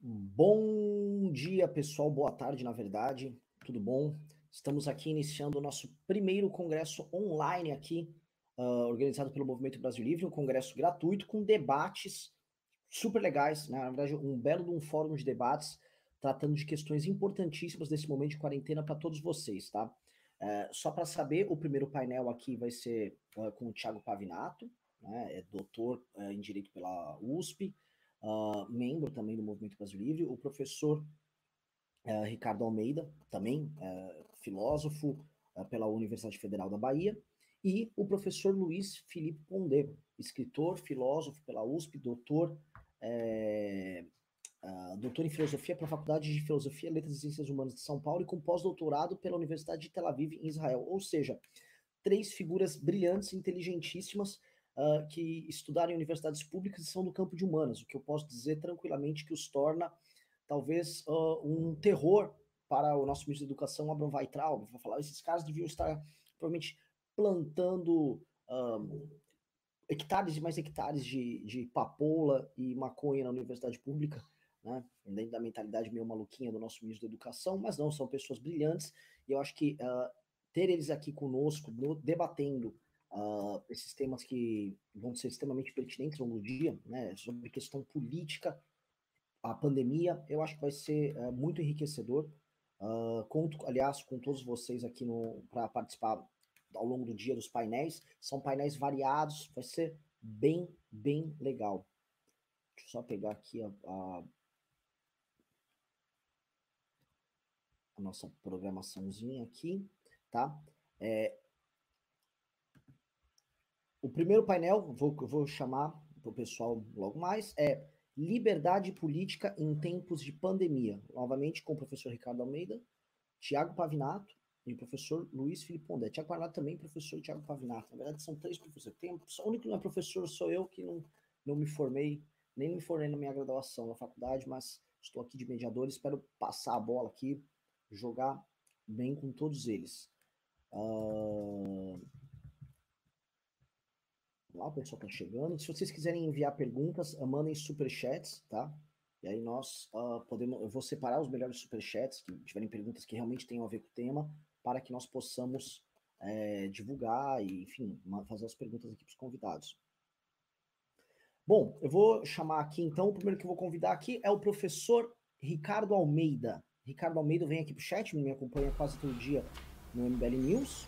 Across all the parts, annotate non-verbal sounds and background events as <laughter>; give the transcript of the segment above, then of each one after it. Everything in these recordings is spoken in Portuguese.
Bom dia, pessoal. Boa tarde, na verdade. Tudo bom? Estamos aqui iniciando o nosso primeiro congresso online aqui, uh, organizado pelo Movimento Brasil Livre, um congresso gratuito com debates super legais, né? na verdade, um belo um fórum de debates tratando de questões importantíssimas desse momento de quarentena para todos vocês, tá? Uh, só para saber, o primeiro painel aqui vai ser uh, com o Thiago Pavinato, né? é doutor eh, em Direito pela USP, uh, membro também do Movimento Brasil Livre, o professor uh, Ricardo Almeida, também uh, filósofo pela Universidade Federal da Bahia, e o professor Luiz Felipe Pondé, escritor, filósofo pela USP, doutor, doutor em filosofia pela Faculdade de Filosofia, Letras e Ciências Humanas de São Paulo e com pós-doutorado pela Universidade de Tel Aviv, em Israel. Ou seja, três figuras brilhantes, inteligentíssimas, uh, que estudaram em universidades públicas e são do campo de humanas, o que eu posso dizer tranquilamente que os torna talvez uh, um terror para o nosso ministro da Educação, Abraham Weitraub, vai falar, esses caras deviam estar provavelmente plantando um, hectares e mais hectares de, de papoula e maconha na universidade pública, né? dentro da mentalidade meio maluquinha do nosso ministro da Educação, mas não, são pessoas brilhantes, e eu acho que uh, ter eles aqui conosco, no, debatendo uh, esses temas que vão ser extremamente pertinentes ao longo do dia, né, sobre questão política, a pandemia, eu acho que vai ser uh, muito enriquecedor. Uh, conto, aliás, com todos vocês aqui para participar ao longo do dia dos painéis. São painéis variados, vai ser bem, bem legal. Deixa eu só pegar aqui a, a, a nossa programaçãozinha aqui, tá? É, o primeiro painel, vou, vou chamar para o pessoal logo mais, é Liberdade Política em Tempos de Pandemia. Novamente com o professor Ricardo Almeida, Tiago Pavinato e o professor Luiz Felipe Pondé. Tiago Pavinato também, professor Tiago Pavinato. Na verdade, são três professores. Tem, o único que não é professor sou eu, que não, não me formei, nem me formei na minha graduação na faculdade, mas estou aqui de mediador. Espero passar a bola aqui, jogar bem com todos eles. Uh, lá, o pessoal tá chegando. Se vocês quiserem enviar perguntas, mandem superchats, tá? E aí nós uh, podemos, eu vou separar os melhores superchats, que tiverem perguntas que realmente tenham a ver com o tema, para que nós possamos é, divulgar e, enfim, fazer as perguntas aqui para os convidados. Bom, eu vou chamar aqui então, o primeiro que eu vou convidar aqui é o professor Ricardo Almeida. Ricardo Almeida vem aqui para o chat, me acompanha quase todo dia no MBL News.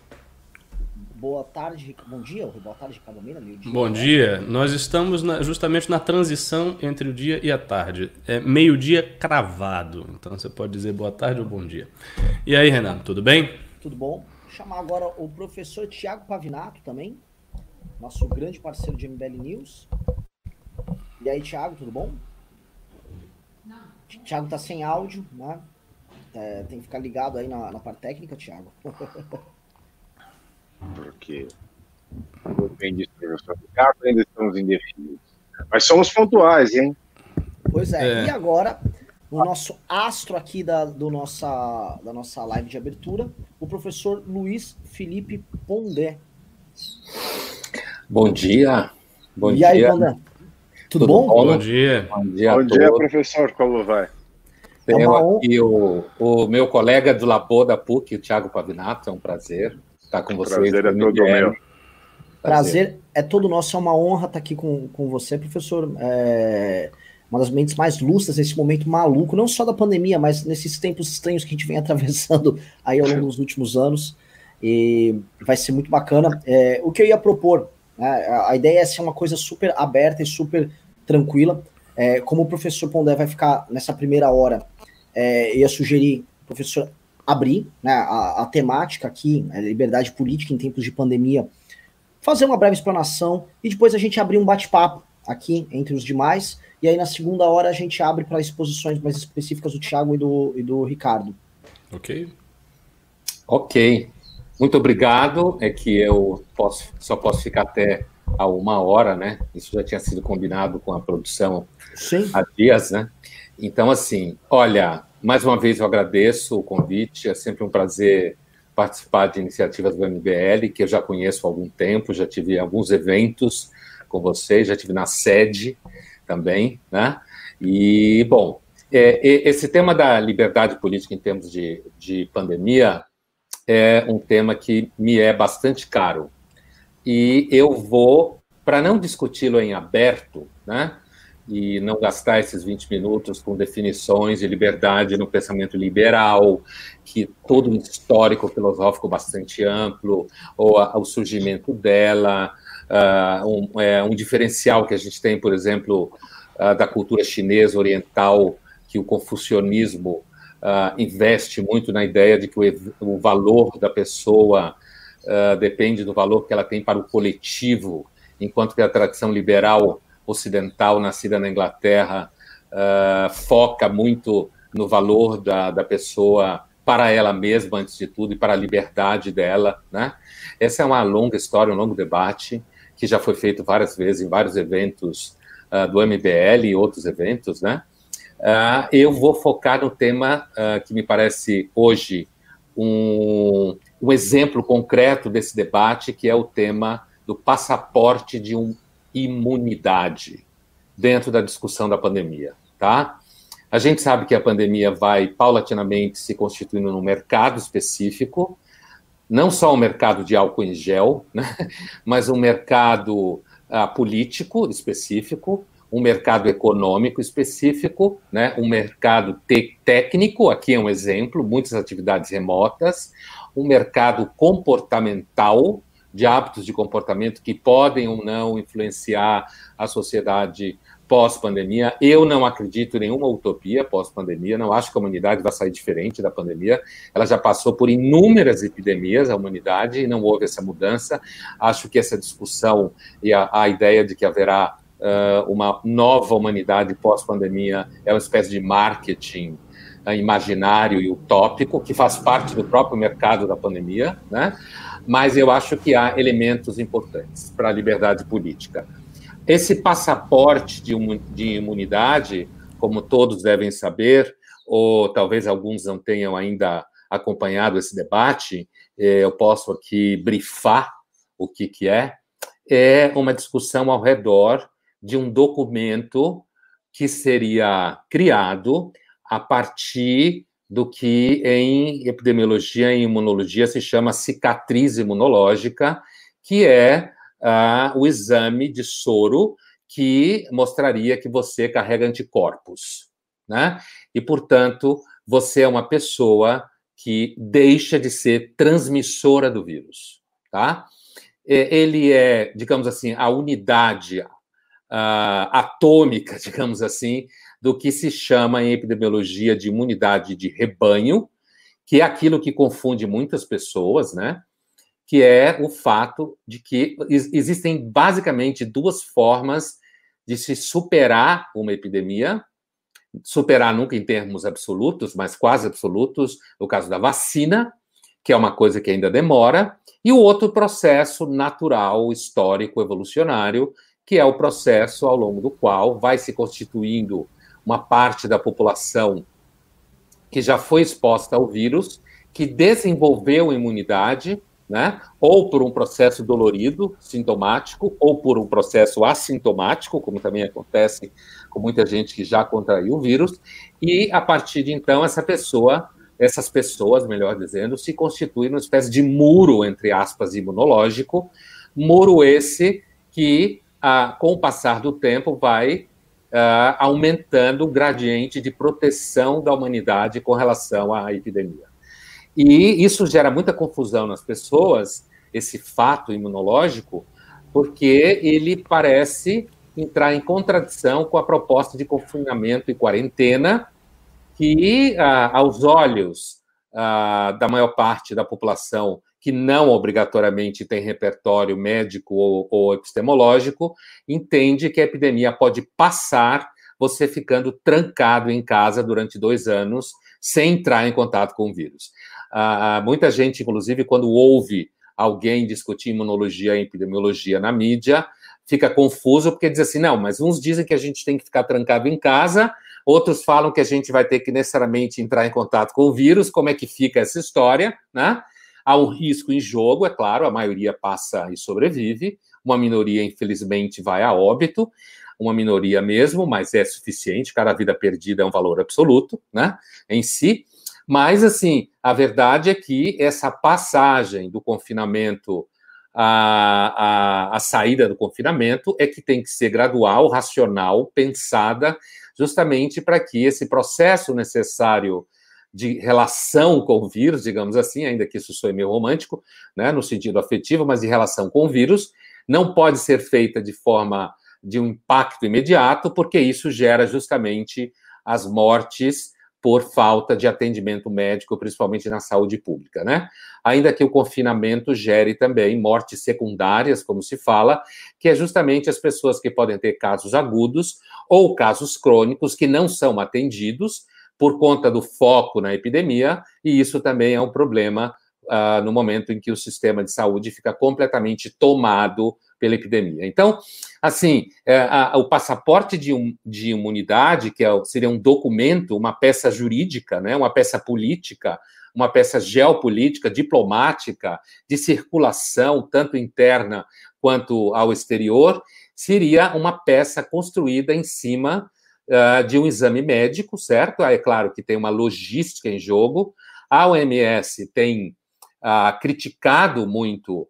Boa tarde, bom dia, boa tarde, Ricardo Almeida. Dia, bom né? dia. Nós estamos na, justamente na transição entre o dia e a tarde. É meio-dia cravado. Então você pode dizer boa tarde ou bom dia. E aí, Renato, tudo bem? Tudo bom. Vou chamar agora o professor Tiago Pavinato também, nosso grande parceiro de MBL News. E aí, Tiago, tudo bom? Não. Tiago tá sem áudio, né? É, tem que ficar ligado aí na, na parte técnica, Tiago. <laughs> porque depende do professor Ricardo, ainda estamos indefinidos. Mas somos pontuais, hein? Pois é. é. E agora, o nosso astro aqui da, do nossa, da nossa live de abertura, o professor Luiz Felipe Pondé. Bom dia. Bom e dia. aí, Pondé? Tudo, Tudo bom? bom? Bom dia. Bom dia, bom dia professor. Como vai? Tenho é aqui o, o meu colega do Labor da PUC, o Thiago Pavinato, é um prazer estar com vocês. Prazer é todo meu. Prazer é todo nosso, é uma honra estar aqui com, com você, professor. É uma das mentes mais lustras nesse momento maluco, não só da pandemia, mas nesses tempos estranhos que a gente vem <laughs> atravessando aí ao longo dos últimos anos. E vai ser muito bacana. É, o que eu ia propor, né, a ideia é ser uma coisa super aberta e super tranquila. É, como o professor Pondé vai ficar nessa primeira hora, é, eu ia sugerir professor abrir né, a, a, temática aqui, a liberdade política em tempos de pandemia, fazer uma breve explanação e depois a gente abrir um bate-papo aqui entre os demais. E aí na segunda hora a gente abre para exposições mais específicas do Thiago e do, e do Ricardo. Ok. Ok. Muito obrigado. É que eu posso, só posso ficar até a uma hora, né? Isso já tinha sido combinado com a produção Sim. há dias, né? Então, assim, olha, mais uma vez eu agradeço o convite, é sempre um prazer participar de iniciativas do MBL, que eu já conheço há algum tempo, já tive alguns eventos com vocês, já tive na sede também, né? E, bom, É, esse tema da liberdade política em termos de, de pandemia é um tema que me é bastante caro. E eu vou, para não discuti-lo em aberto, né, e não gastar esses 20 minutos com definições de liberdade no pensamento liberal, que todo um histórico filosófico bastante amplo, ou a, o surgimento dela, uh, um, é, um, diferencial que a gente tem, por exemplo, uh, da cultura chinesa oriental, que o confucionismo uh, investe muito na ideia de que o, o valor da pessoa depende do valor que ela tem para o coletivo, enquanto que a tradição liberal ocidental, nascida na Inglaterra, foca muito no valor da, da pessoa para ela mesma, antes de tudo, e para a liberdade dela. Né? Essa é uma longa história, um longo debate que já foi feito várias vezes em vários eventos uh, do MBL e outros eventos, né? Uh, eu vou focar no tema uh, que me parece hoje um, um, exemplo concreto desse debate, que é o tema do passaporte de um imunidade dentro da discussão da pandemia, tá? A gente sabe que a pandemia vai paulatinamente se constituindo num mercado específico, não só um mercado de álcool em gel, <laughs> né, mas um mercado uh, político específico, um mercado econômico específico, né, um mercado técnico, aqui é um exemplo, muitas atividades remotas, um mercado comportamental, de hábitos de comportamento que podem ou não influenciar a sociedade pós-pandemia. Eu não acredito em nenhuma utopia pós-pandemia, não acho que a humanidade vai sair diferente da pandemia. Ela já passou por inúmeras epidemias, a humanidade, e não houve essa mudança. Acho que essa discussão e a, a ideia de que haverá uh, uma nova humanidade pós-pandemia é uma espécie de marketing imaginário e utópico, que faz parte do próprio mercado da pandemia, né? Mas eu acho que há elementos importantes para a liberdade política. Esse passaporte de imunidade, como todos devem saber, ou talvez alguns não tenham ainda acompanhado esse debate, é, eu posso aqui brifar o que, que é, é uma discussão ao redor de um documento que seria criado a partir do que em epidemiologia e imunologia se chama cicatriz imunológica, que é uh, o exame de soro que mostraria que você carrega anticorpos, né? E, portanto, você é uma pessoa que deixa de ser transmissora do vírus, tá? Ele é, digamos assim, a unidade uh, atômica, <laughs> digamos assim, do que se chama em epidemiologia de imunidade de rebanho, que é aquilo que confunde muitas pessoas, né? que é o fato de que existem basicamente duas formas de se superar uma epidemia, superar nunca em termos absolutos, mas quase absolutos, no caso da vacina, que é uma coisa que ainda demora, e o outro processo natural, histórico, evolucionário, que é o processo ao longo do qual vai se constituindo uma parte da população que já foi exposta ao vírus, que desenvolveu imunidade, né? ou por um processo dolorido, sintomático, ou por um processo assintomático, como também acontece com muita gente que já contraiu o vírus, e a partir de então essa pessoa, essas pessoas, melhor dizendo, se constituem uma espécie de muro, entre aspas, imunológico, muro esse que, ah, com o passar do tempo, vai ah, aumentando o gradiente de proteção da humanidade com relação à epidemia. E isso gera muita confusão nas pessoas, esse fato imunológico, porque ele parece entrar em contradição com a proposta de confinamento e quarentena, que, ah, aos olhos ah, da maior parte da população que não obrigatoriamente tem repertório médico ou, ou epistemológico, entende que a epidemia pode passar você ficando trancado em casa durante dois anos sem entrar em contato com o vírus. Ah, muita gente, inclusive, quando ouve alguém discutir imunologia e epidemiologia na mídia, fica confuso porque diz assim: não, mas uns dizem que a gente tem que ficar trancado em casa, outros falam que a gente vai ter que necessariamente entrar em contato com o vírus. Como é que fica essa história, né? Há um risco em jogo, é claro, a maioria passa e sobrevive, uma minoria, infelizmente, vai a óbito. uma minoria mesmo, mas é suficiente, cada vida perdida é um valor absoluto, né, em si. Mas, assim, a verdade é que essa passagem do confinamento à, à, à saída do confinamento é que tem que ser gradual, racional, pensada, justamente para que esse processo necessário de relação com o vírus, digamos assim, ainda que isso soe meio romântico, né, no sentido afetivo, mas de relação com o vírus, não pode ser feita de forma de um impacto imediato, porque isso gera justamente as mortes por falta de atendimento médico, principalmente na saúde pública, né? Ainda que o confinamento gere também mortes secundárias, como se fala, que é justamente as pessoas que podem ter casos agudos ou casos crônicos que não são atendidos por conta do foco na epidemia, e isso também é um problema uh, no momento em que o sistema de saúde fica completamente tomado pela epidemia. Então, assim, é, a, o passaporte de, um, de imunidade, que é, seria um documento, uma peça jurídica, né, uma peça política, uma peça geopolítica, diplomática, de circulação, tanto interna quanto ao exterior, seria uma peça construída em cima uh, de um exame médico, certo? É claro que tem uma logística em jogo. A OMS tem uh, criticado muito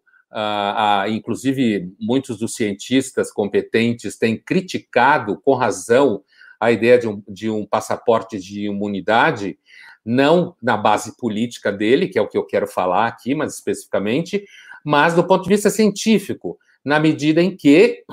inclusive muitos dos cientistas competentes têm criticado com razão a ideia de um, de um, passaporte de imunidade, não na base política dele, que é o que eu quero falar aqui, mas especificamente, mas do ponto de vista científico, na medida em que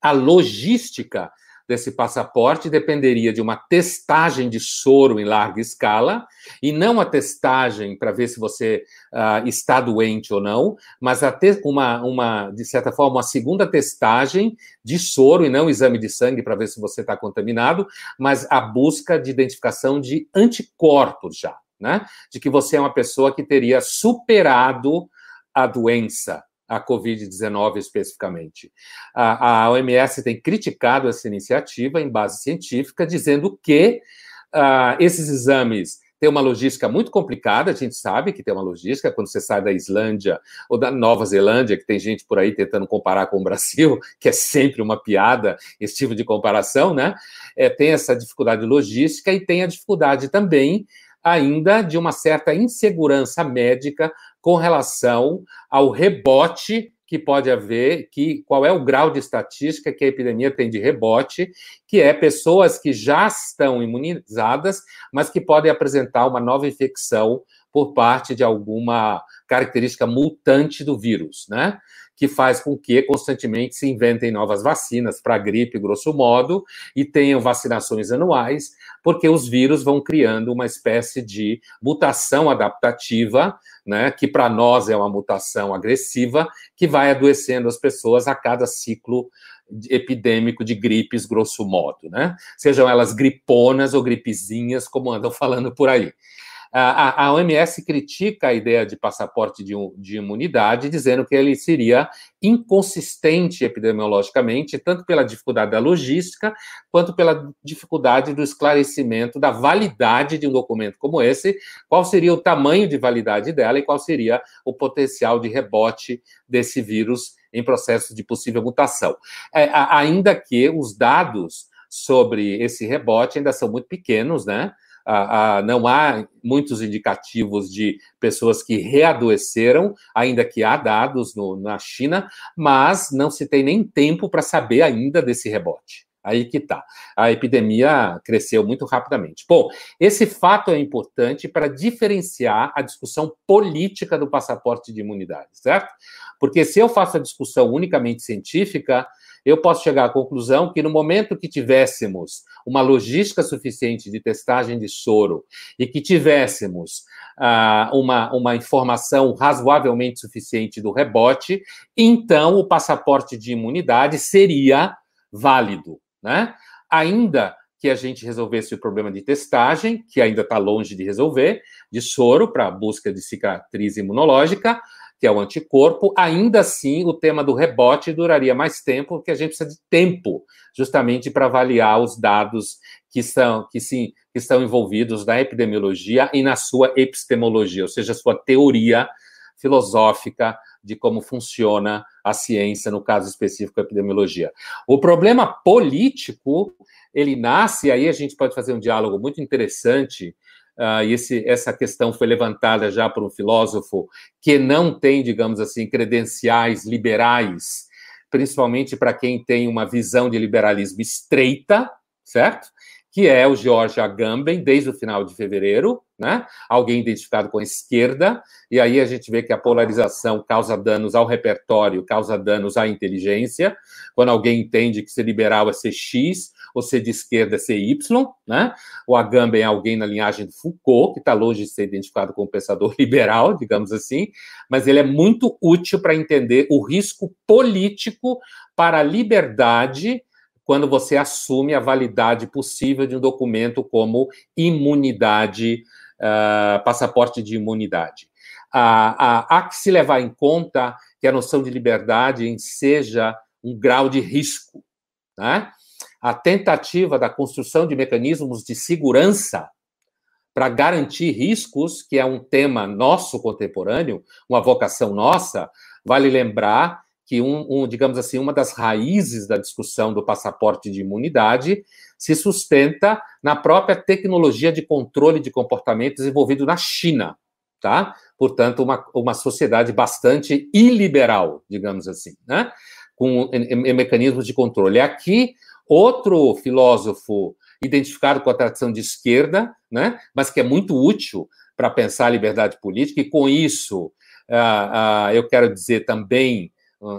a logística desse passaporte dependeria de uma testagem de soro em larga escala, e não a testagem para ver se você uh, está doente ou não, mas uma, uma, de certa forma, uma segunda testagem de soro, e não exame de sangue para ver se você está contaminado, mas a busca de identificação de anticorpos já, né? De que você é uma pessoa que teria superado a doença a Covid-19 especificamente. A, a, OMS tem criticado essa iniciativa em base científica, dizendo que uh, esses exames têm uma logística muito complicada, a gente sabe que tem uma logística, quando você sai da Islândia ou da Nova Zelândia, que tem gente por aí tentando comparar com o Brasil, <laughs> que é sempre uma piada, esse tipo de comparação, né? É, tem essa dificuldade logística e tem a dificuldade também ainda de uma certa insegurança médica com relação ao rebote que pode haver, que qual é o grau de estatística que a epidemia tem de rebote, que é pessoas que já estão imunizadas, mas que podem apresentar uma nova infecção por parte de alguma característica mutante do vírus, né? que faz com que constantemente se inventem novas vacinas para gripe, grosso modo, e tenham vacinações anuais, porque os vírus vão criando uma espécie de mutação adaptativa, né, que para nós é uma mutação agressiva, que vai adoecendo as pessoas a cada ciclo epidêmico de gripes, grosso modo, né? Sejam elas griponas ou gripezinhas, como andam falando por aí. A, a OMS critica a ideia de passaporte de, de imunidade, dizendo que ele seria inconsistente epidemiologicamente, tanto pela dificuldade da logística, quanto pela dificuldade do esclarecimento da validade de um documento como esse, qual seria o tamanho de validade dela e qual seria o potencial de rebote desse vírus em processo de possível mutação. É, ainda que os dados sobre esse rebote ainda são muito pequenos, né? Não há muitos indicativos de pessoas que readoeceram, ainda que há dados no, na China, mas não se tem nem tempo para saber ainda desse rebote. Aí que tá. A epidemia cresceu muito rapidamente. Bom, esse fato é importante para diferenciar a discussão política do passaporte de imunidade, certo? Porque se eu faço a discussão unicamente científica, eu posso chegar à conclusão que no momento que tivéssemos uma logística suficiente de testagem de soro e que tivéssemos ah, uma, uma informação razoavelmente suficiente do rebote, então o passaporte de imunidade seria válido, né? Ainda que a gente resolvesse o problema de testagem, que ainda está longe de resolver, de soro para busca de cicatriz imunológica, que é o anticorpo, ainda assim o tema do rebote duraria mais tempo, porque a gente precisa de tempo justamente para avaliar os dados que, são, que, sim, que estão envolvidos na epidemiologia e na sua epistemologia, ou seja, sua teoria filosófica de como funciona a ciência, no caso específico a epidemiologia. O problema político, ele nasce, aí a gente pode fazer um diálogo muito interessante, uh, e esse, essa questão foi levantada já por um filósofo que não tem, digamos assim, credenciais liberais, principalmente para quem tem uma visão de liberalismo estreita, certo? que é o George Agamben, desde o final de fevereiro, né? alguém identificado com a esquerda, e aí a gente vê que a polarização causa danos ao repertório, causa danos à inteligência, quando alguém entende que ser liberal é ser X, ou ser de esquerda é ser Y, né? O Agamben é alguém na linhagem do Foucault, que está longe de ser identificado como pensador <laughs> liberal, digamos assim, mas ele é muito útil para entender o risco político para a liberdade quando você assume a validade possível de um documento como imunidade, uh, passaporte de imunidade. Uh, uh, há que se levar em conta que a noção de liberdade seja um grau de risco. Né? A tentativa da construção de mecanismos de segurança para garantir riscos, que é um tema nosso contemporâneo, uma vocação nossa, vale lembrar que, um, um, digamos assim, uma das raízes da discussão do passaporte de imunidade se sustenta na própria tecnologia de controle de comportamento desenvolvido na China, tá? Portanto, uma, uma sociedade bastante iliberal, digamos assim, né? Com em, em mecanismos de controle. Aqui, outro filósofo identificado com a tradição de esquerda, né? Mas que é muito útil para pensar a liberdade política, e com isso, uh, uh, eu quero dizer também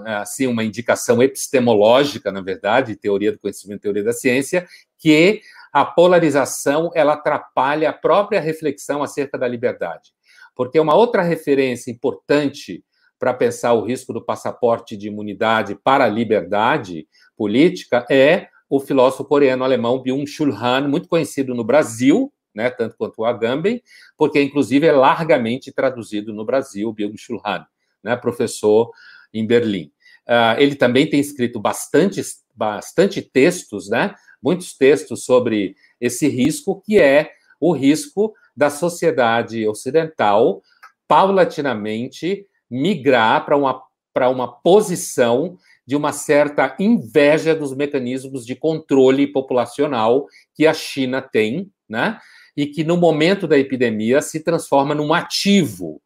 assim uma indicação epistemológica, na verdade, teoria do conhecimento, teoria da ciência, que a polarização ela atrapalha a própria reflexão acerca da liberdade. Porque uma outra referência importante para pensar o risco do passaporte de imunidade para a liberdade política é o filósofo coreano-alemão Byung-Chul Han, muito conhecido no Brasil, né, tanto quanto o Agamben, porque inclusive é largamente traduzido no Brasil, Byung-Chul Han, né, professor em Berlim. Uh, ele também tem escrito bastante, bastante textos, né? Muitos textos sobre esse risco, que é o risco da sociedade ocidental paulatinamente migrar para uma, uma posição de uma certa inveja dos mecanismos de controle populacional que a China tem, né? E que no momento da epidemia se transforma num ativo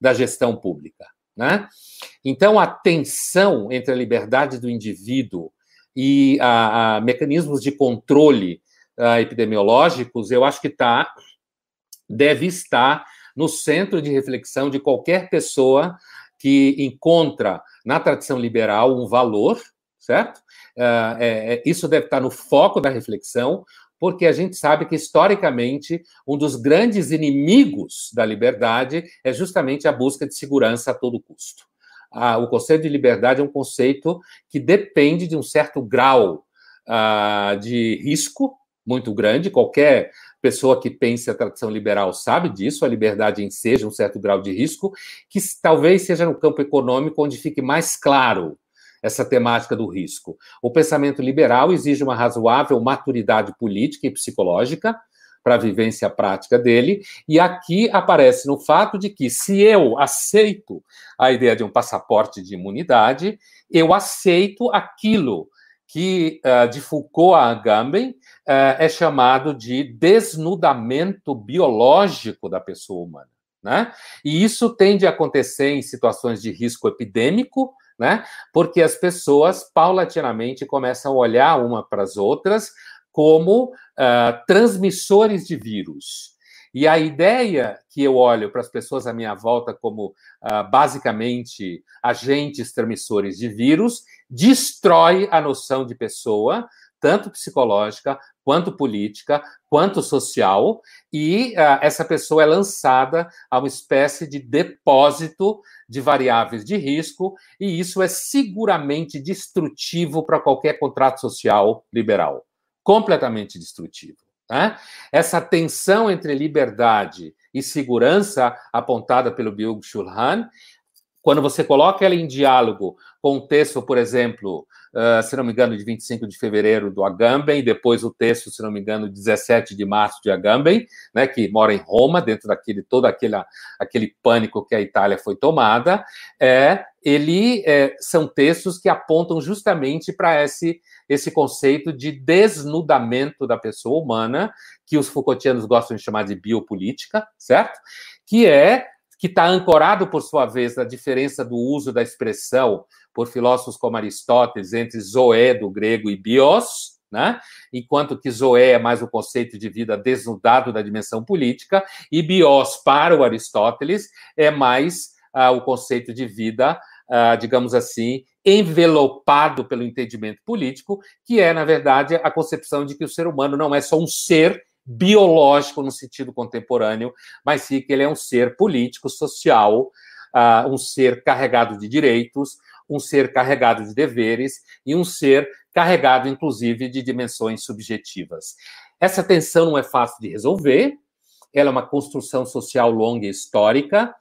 da gestão pública. Né? Então, a tensão entre a liberdade do indivíduo e a, a mecanismos de controle uh, epidemiológicos, eu acho que tá, deve estar no centro de reflexão de qualquer pessoa que encontra na tradição liberal um valor, certo? Uh, é, isso deve estar no foco da reflexão, porque a gente sabe que, historicamente, um dos grandes inimigos da liberdade é justamente a busca de segurança a todo custo. O conceito de liberdade é um conceito que depende de um certo grau ah, de risco muito grande. Qualquer pessoa que pense a tradição liberal sabe disso, a liberdade em seja um certo grau de risco, que talvez seja no campo econômico onde fique mais claro essa temática do risco. O pensamento liberal exige uma razoável maturidade política e psicológica para a vivência prática dele, e aqui aparece no fato de que, se eu aceito a ideia de um passaporte de imunidade, eu aceito aquilo que uh, de Foucault a Agamben uh, é chamado de desnudamento biológico da pessoa humana. Né? E isso tende a acontecer em situações de risco epidêmico, né? Porque as pessoas paulatinamente começam a olhar uma para as outras como uh, transmissores de vírus. E a ideia que eu olho para as pessoas à minha volta como uh, basicamente agentes transmissores de vírus destrói a noção de pessoa, tanto psicológica, quanto política, quanto social, e uh, essa pessoa é lançada a uma espécie de depósito de variáveis de risco, e isso é seguramente destrutivo para qualquer contrato social liberal. Completamente destrutivo. Né? Essa tensão entre liberdade e segurança apontada pelo Byung-Chul Han quando você coloca ela em diálogo com o texto, por exemplo, uh, se não me engano, de 25 de fevereiro do Agamben, depois o texto, se não me engano, de 17 de março de Agamben, né, que mora em Roma, dentro daquele todo aquele, aquele pânico que a Itália foi tomada, é, ele é, são textos que apontam justamente para esse, esse conceito de desnudamento da pessoa humana, que os Foucaultianos gostam de chamar de biopolítica, certo? Que é que está ancorado, por sua vez, na diferença do uso da expressão por filósofos como Aristóteles entre zoé do grego e bios, né? enquanto que zoé é mais o conceito de vida desnudado da dimensão política, e bios, para o Aristóteles, é mais uh, o conceito de vida, uh, digamos assim, envelopado pelo entendimento político, que é, na verdade, a concepção de que o ser humano não é só um ser biológico no sentido contemporâneo, mas sim que ele é um ser político, social, uh, um ser carregado de direitos, um ser carregado de deveres e um ser carregado, inclusive, de dimensões subjetivas. Essa tensão não é fácil de resolver, ela é uma construção social longa e histórica,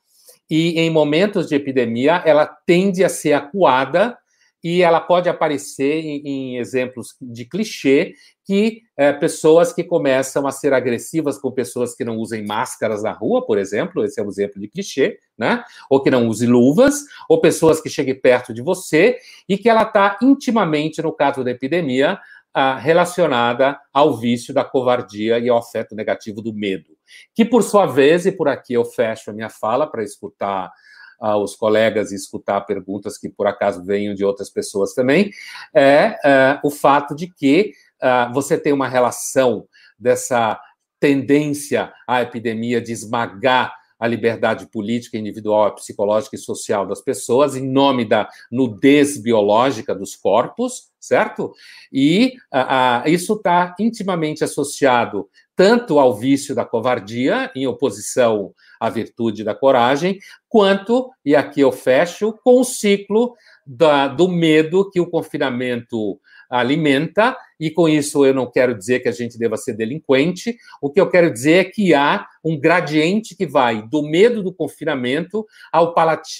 e em momentos de epidemia ela tende a ser acuada e ela pode aparecer em, em exemplos de clichê que é, pessoas que começam a ser agressivas com pessoas que não usem máscaras na rua, por exemplo, esse é um exemplo de clichê, né? Ou que não use luvas, ou pessoas que cheguem perto de você e que ela está intimamente, no caso da epidemia, ah, relacionada ao vício da covardia e ao afeto negativo do medo. Que, por sua vez, e por aqui eu fecho a minha fala para escutar aos colegas e escutar perguntas que por acaso venham de outras pessoas também, é, é o fato de que uh, você tem uma relação dessa tendência à epidemia de esmagar a liberdade política, individual, psicológica e social das pessoas em nome da nudez biológica dos corpos, certo? E uh, uh, isso está intimamente associado tanto ao vício da covardia, em oposição à virtude da coragem, quanto, e aqui eu fecho, com o ciclo da, do medo que o confinamento alimenta, e com isso eu não quero dizer que a gente deva ser delinquente, o que eu quero dizer é que há um gradiente que vai do medo do confinamento ao,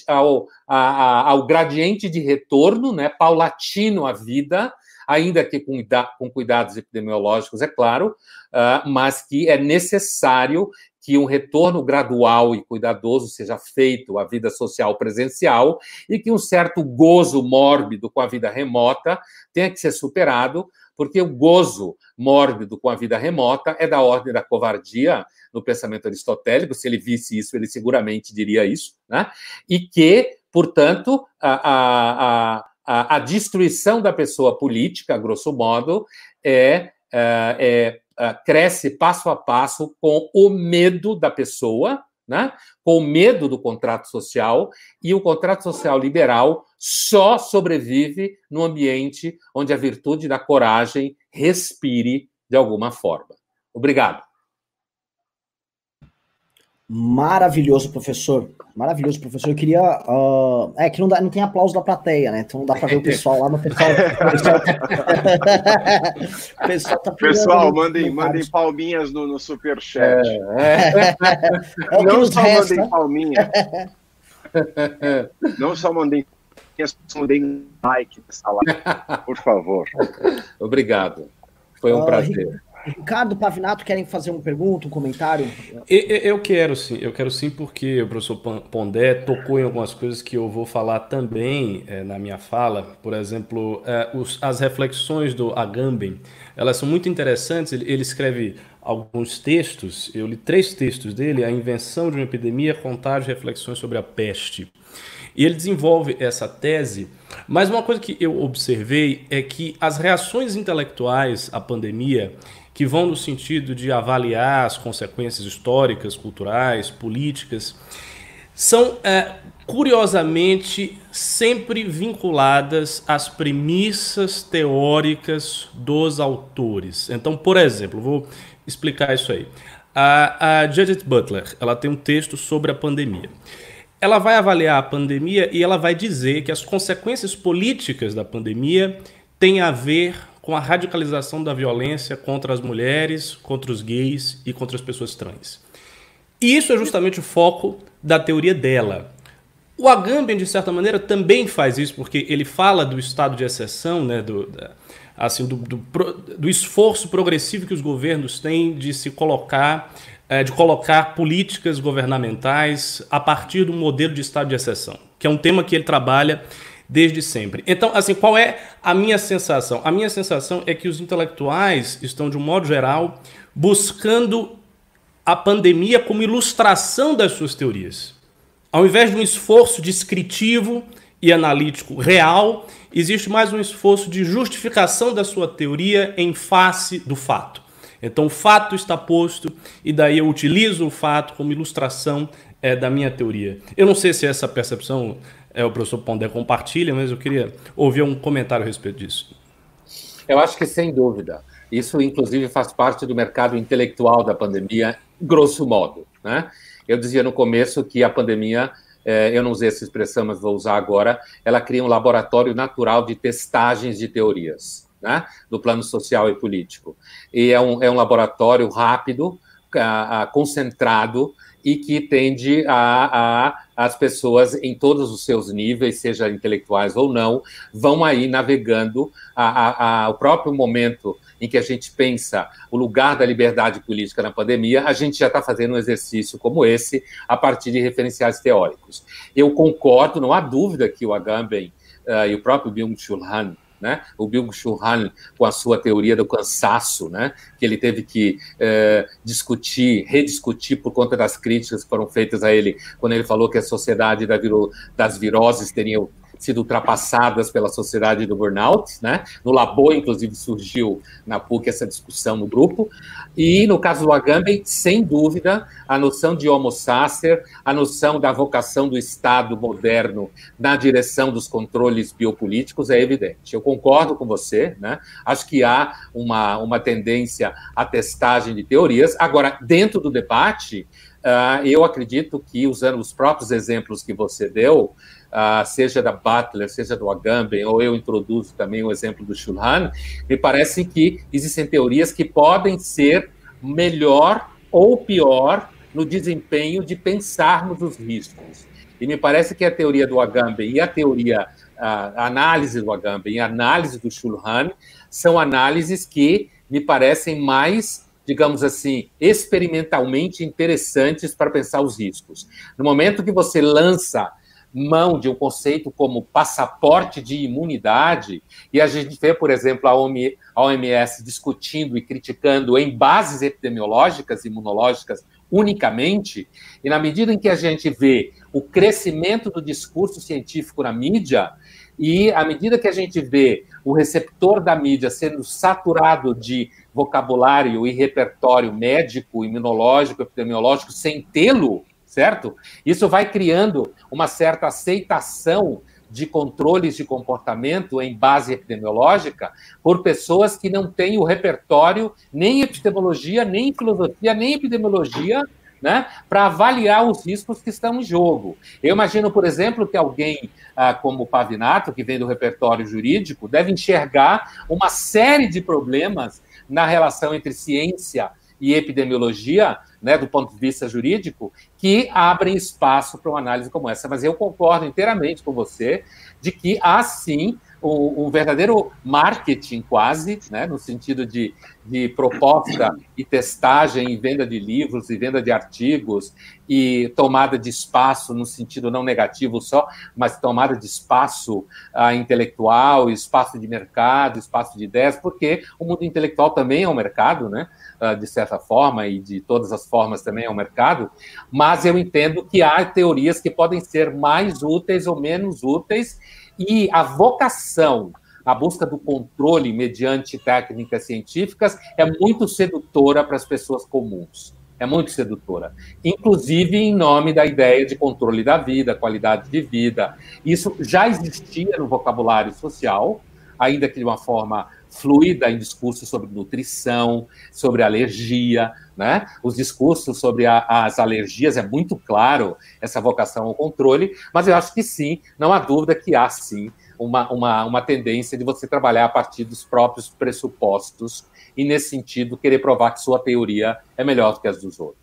ao, a, a, ao gradiente de retorno, né, paulatino à vida, ainda que com, com cuidados epidemiológicos, é claro, uh, mas que é necessário que um retorno gradual e cuidadoso seja feito à vida social presencial e que um certo gozo mórbido com a vida remota tenha que ser superado, porque o gozo mórbido com a vida remota é da ordem da covardia no pensamento aristotélico. Se ele visse isso, ele seguramente diria isso, né? E que, portanto, a, a, a a, destruição da pessoa política, grosso modo, é, é, é, é, cresce passo a passo com o medo da pessoa, né? com medo do contrato social, e o contrato social liberal só sobrevive no ambiente onde a virtude da coragem respire de alguma forma. Obrigado. Maravilhoso, professor. Maravilhoso, professor. Eu queria. Uh, é que não, dá, não tem aplauso da plateia, né? Então não dá para ver o pessoal lá, no pessoal. <laughs> pessoal, tá, pessoal, tá pessoal mandem, mandem palminhas no, no superchat. É, é. é não só resta. mandem palminhas. <laughs> não só mandem mandem like nessa live, por favor. Obrigado. Foi um uh, prazer. Ricardo Pavinato querem fazer uma pergunta, um comentário? Eu quero sim, eu quero sim, porque o professor Pondé tocou em algumas coisas que eu vou falar também é, na minha fala. Por exemplo, é, os, as reflexões do Agamben, elas são muito interessantes. Ele, ele, escreve alguns textos, eu li três textos dele: A Invenção de uma Epidemia, Contágio e Reflexões sobre a Peste. E ele desenvolve essa tese, mas uma coisa que eu observei é que as reações intelectuais à pandemia que vão no sentido de avaliar as consequências históricas, culturais, políticas, são é, curiosamente sempre vinculadas às premissas teóricas dos autores. Então, por exemplo, vou explicar isso aí. A, a Judith Butler, ela tem um texto sobre a pandemia. Ela vai avaliar a pandemia e ela vai dizer que as consequências políticas da pandemia têm a ver com a radicalização da violência contra as mulheres, contra os gays e contra as pessoas trans. E isso é justamente o foco da teoria dela. O Agamben, de certa maneira, também faz isso, porque ele fala do estado de exceção, né, do, assim, do, do, do esforço progressivo que os governos têm de se colocar, é, de colocar políticas governamentais a partir do modelo de estado de exceção, que é um tema que ele trabalha desde sempre. Então, assim, qual é a minha sensação? A minha sensação é que os intelectuais estão, de um modo geral, buscando a pandemia como ilustração das suas teorias. Ao invés de um esforço descritivo e analítico real, existe mais um esforço de justificação da sua teoria em face do fato. Então, o fato está posto e daí eu utilizo o fato como ilustração é, da minha teoria. Eu não sei se essa percepção é, o professor Pondé compartilha, mas eu queria ouvir um comentário a respeito disso. Eu acho que sem dúvida. Isso, inclusive, faz parte do mercado intelectual da pandemia, grosso modo. Né? Eu dizia no começo que a pandemia, é, eu não usei essa expressão, mas vou usar agora, ela cria um laboratório natural de testagens de teorias, né? do plano social e político. E é um, é um laboratório rápido, a, a, concentrado, e que tende a, a, as pessoas em todos os seus níveis, seja intelectuais ou não, vão aí navegando a, a, o próprio momento em que a gente pensa o lugar da liberdade política na pandemia, a gente já está fazendo um exercício como esse a partir de referenciais teóricos. Eu concordo, não há dúvida que o Agamben uh, e o próprio Byung-Chul Han né? O Byung-Chul Han, com a sua teoria do cansaço, né? que ele teve que é, discutir, rediscutir por conta das críticas que foram feitas a ele, quando ele falou que a sociedade da viro, das viroses teria sido ultrapassadas pela sociedade do burnout, né? No Labo, inclusive, surgiu na PUC essa discussão no grupo. E no caso do Agamben, sem dúvida, a noção de homo sacer, a noção da vocação do Estado moderno na direção dos controles biopolíticos é evidente. Eu concordo com você, né? Acho que há uma, uma tendência à testagem de teorias. Agora, dentro do debate, uh, eu acredito que, usando os próprios exemplos que você deu, uh, seja da Butler, seja do Agamben, ou eu introduzo também o exemplo do Shulhan, me parece que existem teorias que podem ser melhor ou pior no desempenho de pensarmos os riscos. E me parece que a teoria do Agamben e a teoria, a análise do Agamben e a análise do Shulhan são análises que me parecem mais digamos assim, experimentalmente interessantes para pensar os riscos. No momento que você lança mão de um conceito como passaporte de imunidade, e a gente vê, por exemplo, a OMS discutindo e criticando em bases epidemiológicas e imunológicas unicamente, e na medida em que a gente vê o crescimento do discurso científico na mídia, e à medida que a gente vê o receptor da mídia sendo saturado de vocabulário e repertório médico, imunológico, epidemiológico, sem tê-lo, certo? Isso vai criando uma certa aceitação de controles de comportamento em base epidemiológica por pessoas que não têm o repertório nem epidemiologia, nem filosofia, nem epidemiologia, né, para avaliar os riscos que estão em jogo. Eu imagino, por exemplo, que alguém ah, como o Pavinato, que vem do repertório jurídico, deve enxergar uma série de problemas na relação entre ciência e epidemiologia né, do ponto de vista jurídico, que abrem espaço para uma análise como essa. Mas eu concordo inteiramente com você de que há sim um, um verdadeiro marketing quase, né, no sentido de, de proposta e testagem e venda de livros e venda de artigos e tomada de espaço no sentido não negativo só, mas tomada de espaço uh, intelectual, espaço de mercado, espaço de ideias, porque o mundo intelectual também é um mercado, né? Uh, de certa forma, e de todas as formas também é um mercado, mas eu entendo que há teorias que podem ser mais úteis ou menos úteis, e a vocação, a busca do controle mediante técnicas científicas é muito sedutora para as pessoas comuns. É muito sedutora. Inclusive em nome da ideia de controle da vida, qualidade de vida. Isso já existia no vocabulário social, ainda que de uma forma fluida em discursos sobre nutrição, sobre alergia, né? Os discursos sobre a, as alergias é muito claro essa vocação ao controle, mas eu acho que sim, não há dúvida que há sim uma, uma, uma tendência de você trabalhar a partir dos próprios pressupostos e, nesse sentido, querer provar que sua teoria é melhor do que as dos outros.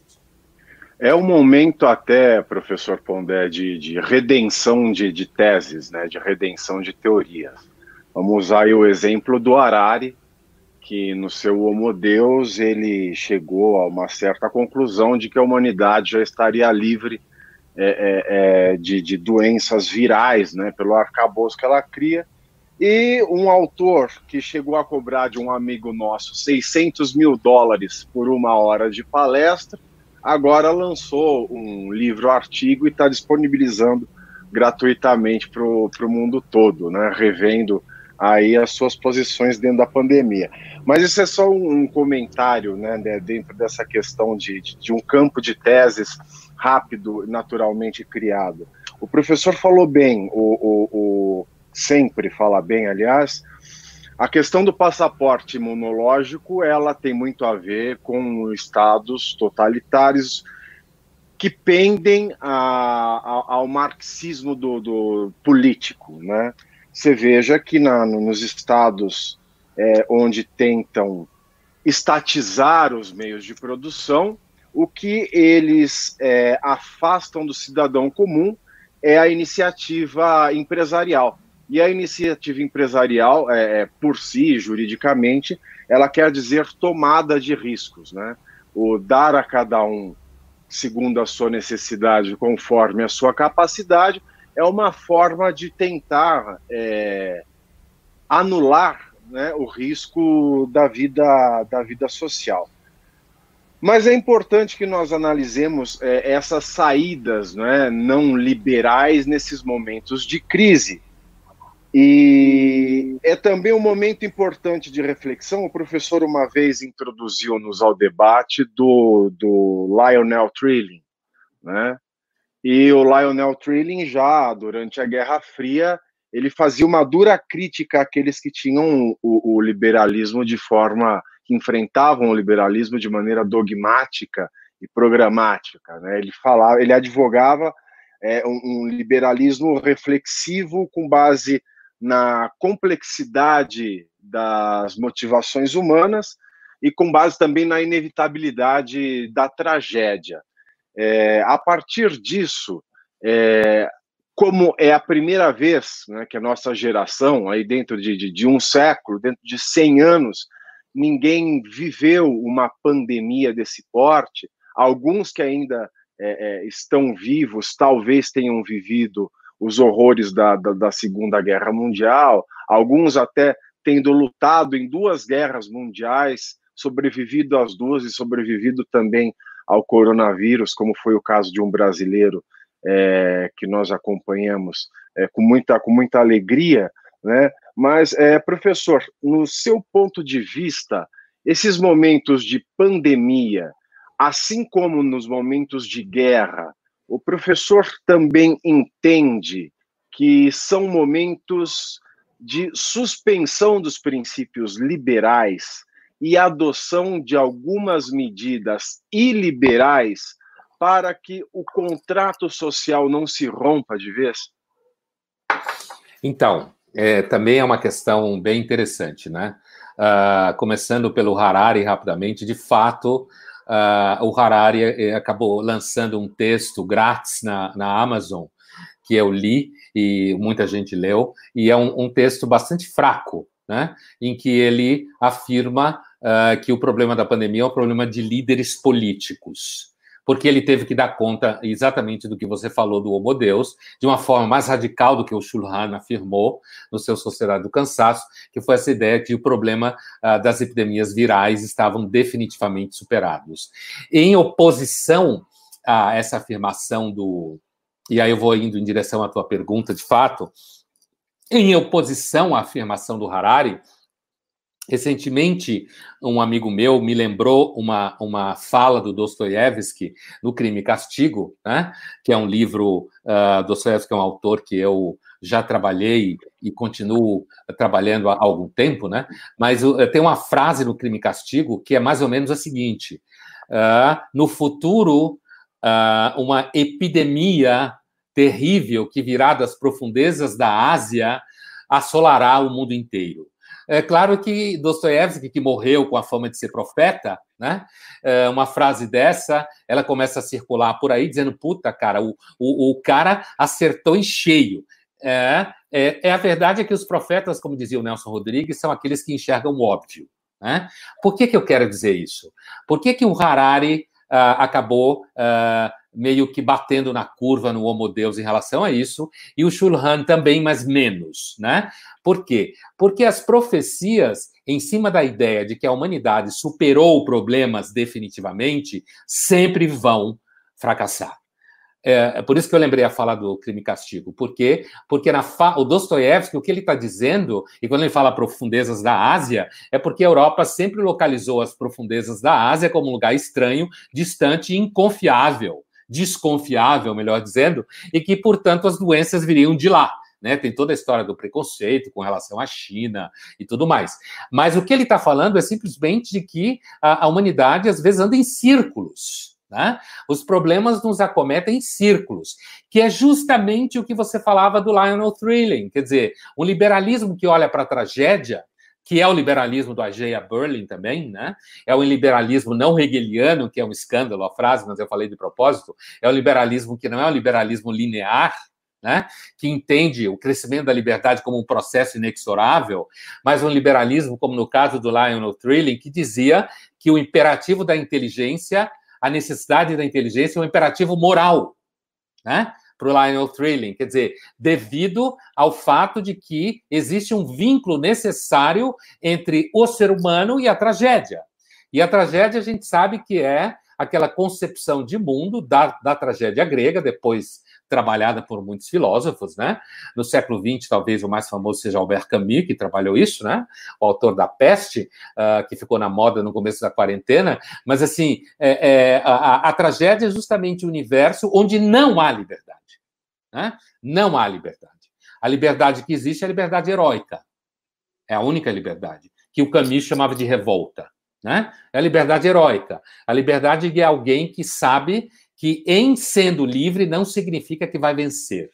É um momento até, professor Pondé, de, de redenção de, de, teses, né, de redenção de teorias. Vamos usar o exemplo do Harari, que no seu Homo Deus ele chegou a uma certa conclusão de que a humanidade já estaria livre é, é, é, de, de, doenças virais, né, pelo arcabouço que ela cria, e um autor que chegou a cobrar de um amigo nosso 600 mil dólares por uma hora de palestra, agora lançou um livro artigo e está disponibilizando gratuitamente para o mundo todo, né, revendo aí as suas posições dentro da pandemia. Mas isso é só um comentário, né, dentro dessa questão de, de, de um campo de teses rápido, naturalmente criado. O professor falou bem, o, o, o sempre fala bem, aliás, a questão do passaporte imunológico, ela tem muito a ver com estados totalitários que pendem a, a, ao marxismo do, do, político, né? Você veja que na, nos estados é, onde tentam estatizar os meios de produção, o que eles é, afastam do cidadão comum é a iniciativa empresarial. E a iniciativa empresarial, é, é, por si, juridicamente, ela quer dizer tomada de riscos, né? O dar a cada um segundo a sua necessidade, conforme a sua capacidade, é uma forma de tentar é, anular né, o risco da vida, da vida social. Mas é importante que nós analisemos é, essas saídas né, não liberais nesses momentos de crise, e é também um momento importante de reflexão. O professor uma vez introduziu-nos ao debate do, do Lionel Trilling, né? E o Lionel Trilling já durante a Guerra Fria ele fazia uma dura crítica àqueles que tinham o, o liberalismo de forma que enfrentavam o liberalismo de maneira dogmática e programática, né? Ele falava, ele advogava é, um, um liberalismo reflexivo com base na complexidade das motivações humanas e com base também na inevitabilidade da tragédia. É, a partir disso, é, como é a primeira vez né, que a nossa geração, aí dentro de, de, de, um século, dentro de 100 anos, ninguém viveu uma pandemia desse porte, alguns que ainda é, é estão vivos talvez tenham vivido os horrores da, da, da Segunda Guerra Mundial, alguns até tendo lutado em duas guerras mundiais, sobrevivido às duas e sobrevivido também ao coronavírus, como foi o caso de um brasileiro é, que nós acompanhamos é, com, muita, com muita alegria, né? Mas, é, professor, no seu ponto de vista, esses momentos de pandemia, assim como nos momentos de guerra, o professor também entende que são momentos de suspensão dos princípios liberais e adoção de algumas medidas iliberais para que o contrato social não se rompa de vez? Então, é, também é uma questão bem interessante, né? Uh, começando pelo Harari rapidamente, de fato, uh, o Harari eh, acabou lançando um texto grátis na, na Amazon, que eu li e muita gente leu, e é um, um texto bastante fraco, né, em que ele afirma uh, que o problema da pandemia é um problema de líderes políticos porque ele teve que dar conta exatamente do que você falou do Homo Deus, de uma forma mais radical do que o Schulhan afirmou no seu Sociedade do Cansaço, que foi essa ideia que o problema uh, das epidemias virais estavam definitivamente superados. Em oposição a essa afirmação do. E aí eu vou indo em direção à tua pergunta, de fato, em oposição à afirmação do Harari, Recentemente, um amigo meu me lembrou uma, uma fala do Dostoiévski no Crime e Castigo, né? que é um livro, uh, Dostoiévski é um autor que eu já trabalhei e continuo trabalhando há algum tempo, né? mas uh, tem uma frase no Crime e Castigo que é mais ou menos a seguinte, uh, no futuro, uma epidemia terrível que virá das profundezas da Ásia assolará o mundo inteiro É claro que Dostoiévski, que morreu com a fama de ser profeta, né? É, uma frase dessa, ela começa a circular por aí, dizendo: puta, cara, o, o, o cara acertou em cheio. É, é, é, a verdade é que os profetas, como dizia o Nelson Rodrigues, são aqueles que enxergam o óbvio. Né? Por que, que eu quero dizer isso? Por que, que o Harari uh, acabou uh, meio que batendo na curva no Homo Deus em relação a isso, e o Shulhan também, mas menos, né? Por quê? Porque as profecias, em cima da ideia de que a humanidade superou problemas definitivamente, sempre vão fracassar. É, é, por isso que eu lembrei a fala do crime e castigo. Por quê? Porque na fa... o Dostoiévski, o que ele está dizendo, e quando ele fala profundezas da Ásia, é porque a Europa sempre localizou as profundezas da Ásia como um lugar estranho, distante e inconfiável, desconfiável, melhor dizendo, e que, portanto, as doenças viriam de lá. Né, tem toda a história do preconceito com relação à China e tudo mais. Mas o que ele está falando é simplesmente de que a, a humanidade às vezes anda em círculos. Né? Os problemas nos acometem em círculos, que é justamente o que você falava do Lionel Thrilling, quer dizer, um liberalismo que olha para a tragédia, que é o liberalismo do Ageia Berlin também, né? É um liberalismo não hegeliano, que é um escândalo a frase, mas eu falei de propósito, é um liberalismo que não é um liberalismo linear, né, que entende o crescimento da liberdade como um processo inexorável, mas um liberalismo, como no caso do Lionel Trilling, que dizia que o imperativo da inteligência a necessidade da inteligência é um imperativo moral, né? Para o Lionel Trilling, quer dizer, devido ao fato de que existe um vínculo necessário entre o ser humano e a tragédia. E a tragédia a gente sabe que é aquela concepção de mundo da, da tragédia grega, depois trabalhada por muitos filósofos, né? No século XX, talvez o mais famoso seja Albert Camus, que trabalhou isso, né? O autor da Peste, uh, que ficou na moda no começo da quarentena. Mas, assim, é, é, a, a, tragédia é justamente o universo onde não há liberdade, né? Não há liberdade. A liberdade que existe é a liberdade heróica. É a única liberdade, que o Camus chamava de revolta. Né? É a liberdade heróica. A liberdade de alguém que sabe que em sendo livre não significa que vai vencer.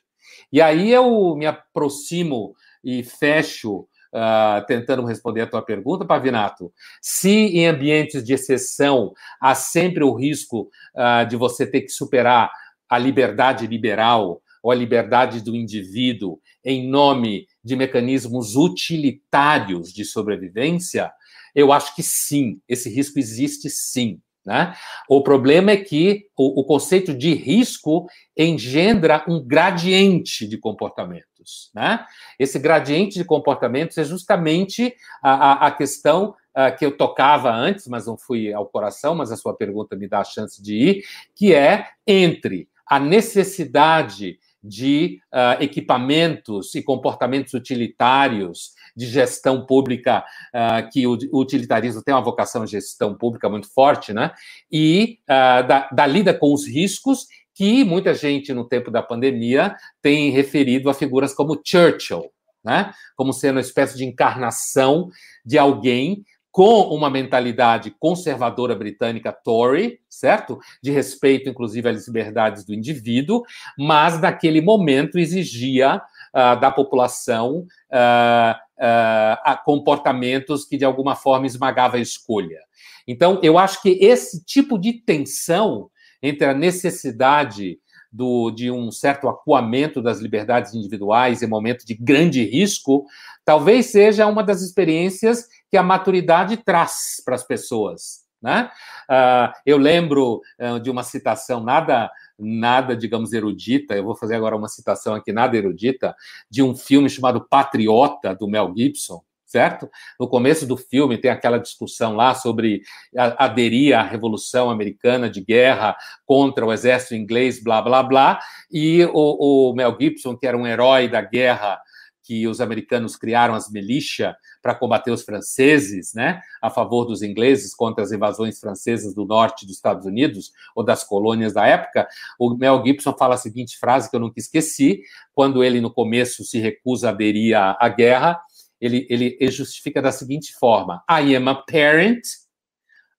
E aí eu me aproximo e fecho uh, tentando responder a tua pergunta, Pavinato. Se em ambientes de exceção há sempre o risco uh, de você ter que superar a liberdade liberal ou a liberdade do indivíduo em nome de mecanismos utilitários de sobrevivência, eu acho que sim, esse risco existe sim. Né? O problema é que o, o, conceito de risco engendra um gradiente de comportamentos. Né? Esse gradiente de comportamentos é justamente a, a, a questão uh, que eu tocava antes, mas não fui ao coração, mas a sua pergunta me dá a chance de ir, que é entre a necessidade de uh, equipamentos e comportamentos utilitários de gestão pública, uh, que o, utilitarismo tem uma vocação de gestão pública muito forte, né? E uh, da, da lida com os riscos que muita gente no tempo da pandemia tem referido a figuras como Churchill, né? Como sendo uma espécie de encarnação de alguém com uma mentalidade conservadora britânica Tory, certo? De respeito, inclusive, às liberdades do indivíduo, mas naquele momento exigia uh, da população uh, uh, comportamentos que, de alguma forma, esmagava a escolha. Então, eu acho que esse tipo de tensão entre a necessidade do, de um certo acuamento das liberdades individuais em momento de grande risco, talvez seja uma das experiências que a maturidade traz para as pessoas. Né? Uh, eu lembro uh, de uma citação nada, nada, digamos, erudita, eu vou fazer agora uma citação aqui, nada erudita, de um filme chamado Patriota, do Mel Gibson, certo? No começo do filme tem aquela discussão lá sobre aderir à Revolução Americana de guerra contra o exército inglês, blá, blá, blá, e o, o Mel Gibson, que era um herói da guerra que os americanos criaram as milícias para combater os franceses, né, a favor dos ingleses contra as invasões francesas do norte dos Estados Unidos ou das colônias da época, o Mel Gibson fala a seguinte frase que eu nunca esqueci, quando ele no começo se recusa a aderir à, à guerra, ele, ele, justifica da seguinte forma: I am a parent,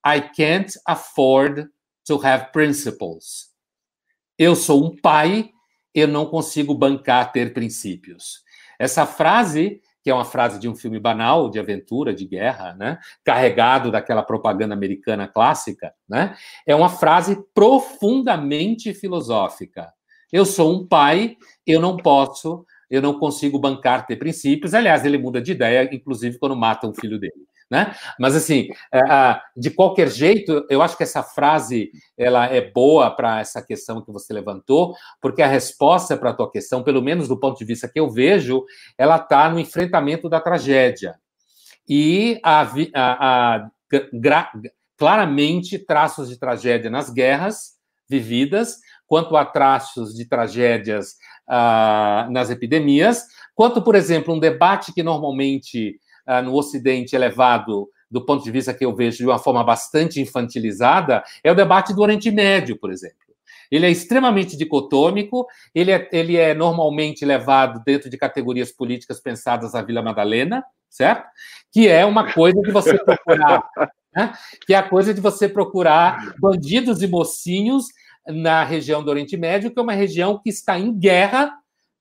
I can't afford to have principles. Eu sou um pai, eu não consigo bancar ter princípios. Essa frase que é uma frase de um filme banal, de aventura, de guerra, né? carregado daquela propaganda americana clássica, né? é uma frase profundamente filosófica. Eu sou um pai, eu não posso, eu não consigo bancar ter princípios. Aliás, ele muda de ideia, inclusive quando mata um filho dele. Né? Mas assim, é, de qualquer jeito, eu acho que essa frase ela é boa para essa questão que você levantou, porque a resposta para a tua questão, pelo menos do ponto de vista que eu vejo, ela está no enfrentamento da tragédia e a, a, a gra, claramente traços de tragédia nas guerras vividas, quanto a traços de tragédias uh, nas epidemias, quanto, por exemplo, um debate que normalmente uh, no Ocidente é levado do ponto de vista que eu vejo de uma forma bastante infantilizada, é o debate do Oriente Médio, por exemplo. Ele é extremamente dicotômico, ele é, ele é normalmente levado dentro de categorias políticas pensadas à Vila Madalena, certo? Que é uma coisa de você procurar, né? que é a coisa de você procurar bandidos e mocinhos na região do Oriente Médio, que é uma região que está em guerra,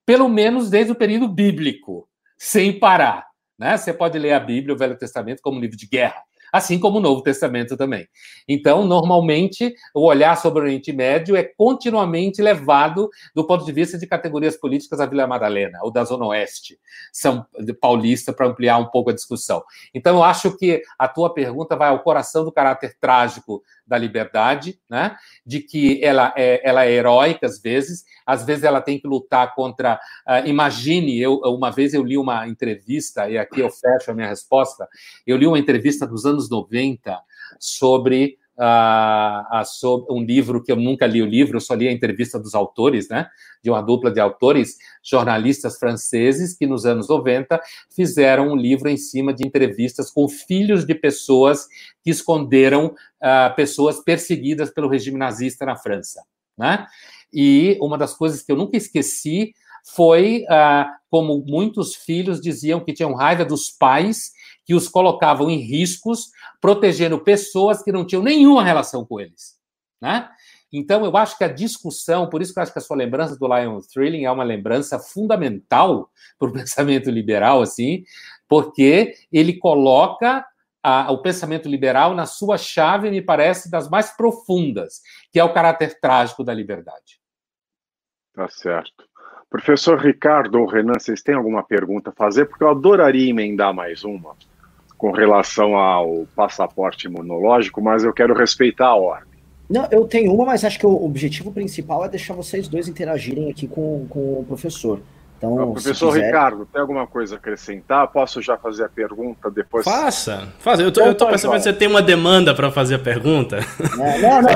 pelo menos desde o período bíblico, sem parar. Né? Você pode ler a Bíblia, o Velho Testamento, como um livro de guerra assim como o Novo Testamento também. Então, normalmente, o olhar sobre o Oriente Médio é continuamente levado do ponto de vista de categorias políticas à Vila Madalena, ou da Zona Oeste, São Paulista, para ampliar um pouco a discussão. Então, eu acho que a tua pergunta vai ao coração do caráter trágico da liberdade, né? de que ela é, ela é heróica às vezes, às vezes ela tem que lutar contra. Uh, imagine, eu uma vez eu li uma entrevista, e aqui eu fecho a minha resposta, eu li uma entrevista dos anos 90 sobre uh, sobre um livro que eu nunca li o livro, eu só li a entrevista dos autores, né? De uma dupla de autores, jornalistas franceses, que nos anos 90 fizeram um livro em cima de entrevistas com filhos de pessoas que esconderam uh, pessoas perseguidas pelo regime nazista na França, né? E uma das coisas que eu nunca esqueci foi uh, como muitos filhos diziam que tinham raiva dos pais que os colocavam em riscos, protegendo pessoas que não tinham nenhuma relação com eles. Né? Então, eu acho que a discussão, por isso que eu acho que a sua lembrança do Lion Thrilling é uma lembrança fundamental <laughs> para o pensamento liberal, assim, porque ele coloca a, o pensamento liberal na sua chave, me parece, das mais profundas, que é o caráter trágico da liberdade. Tá certo. Professor Ricardo ou Renan, vocês têm alguma pergunta a fazer? Porque eu adoraria emendar mais uma com relação ao passaporte imunológico, mas eu quero respeitar a ordem. Não, eu tenho uma, mas acho que o objetivo principal é deixar vocês dois interagirem aqui com, com o professor. Então, professor quiser... Ricardo, tem alguma coisa a acrescentar? Posso já fazer a pergunta depois? Faça, faça. Eu tô, então, eu tô percebendo que você tem uma demanda para fazer a pergunta. É, não, não.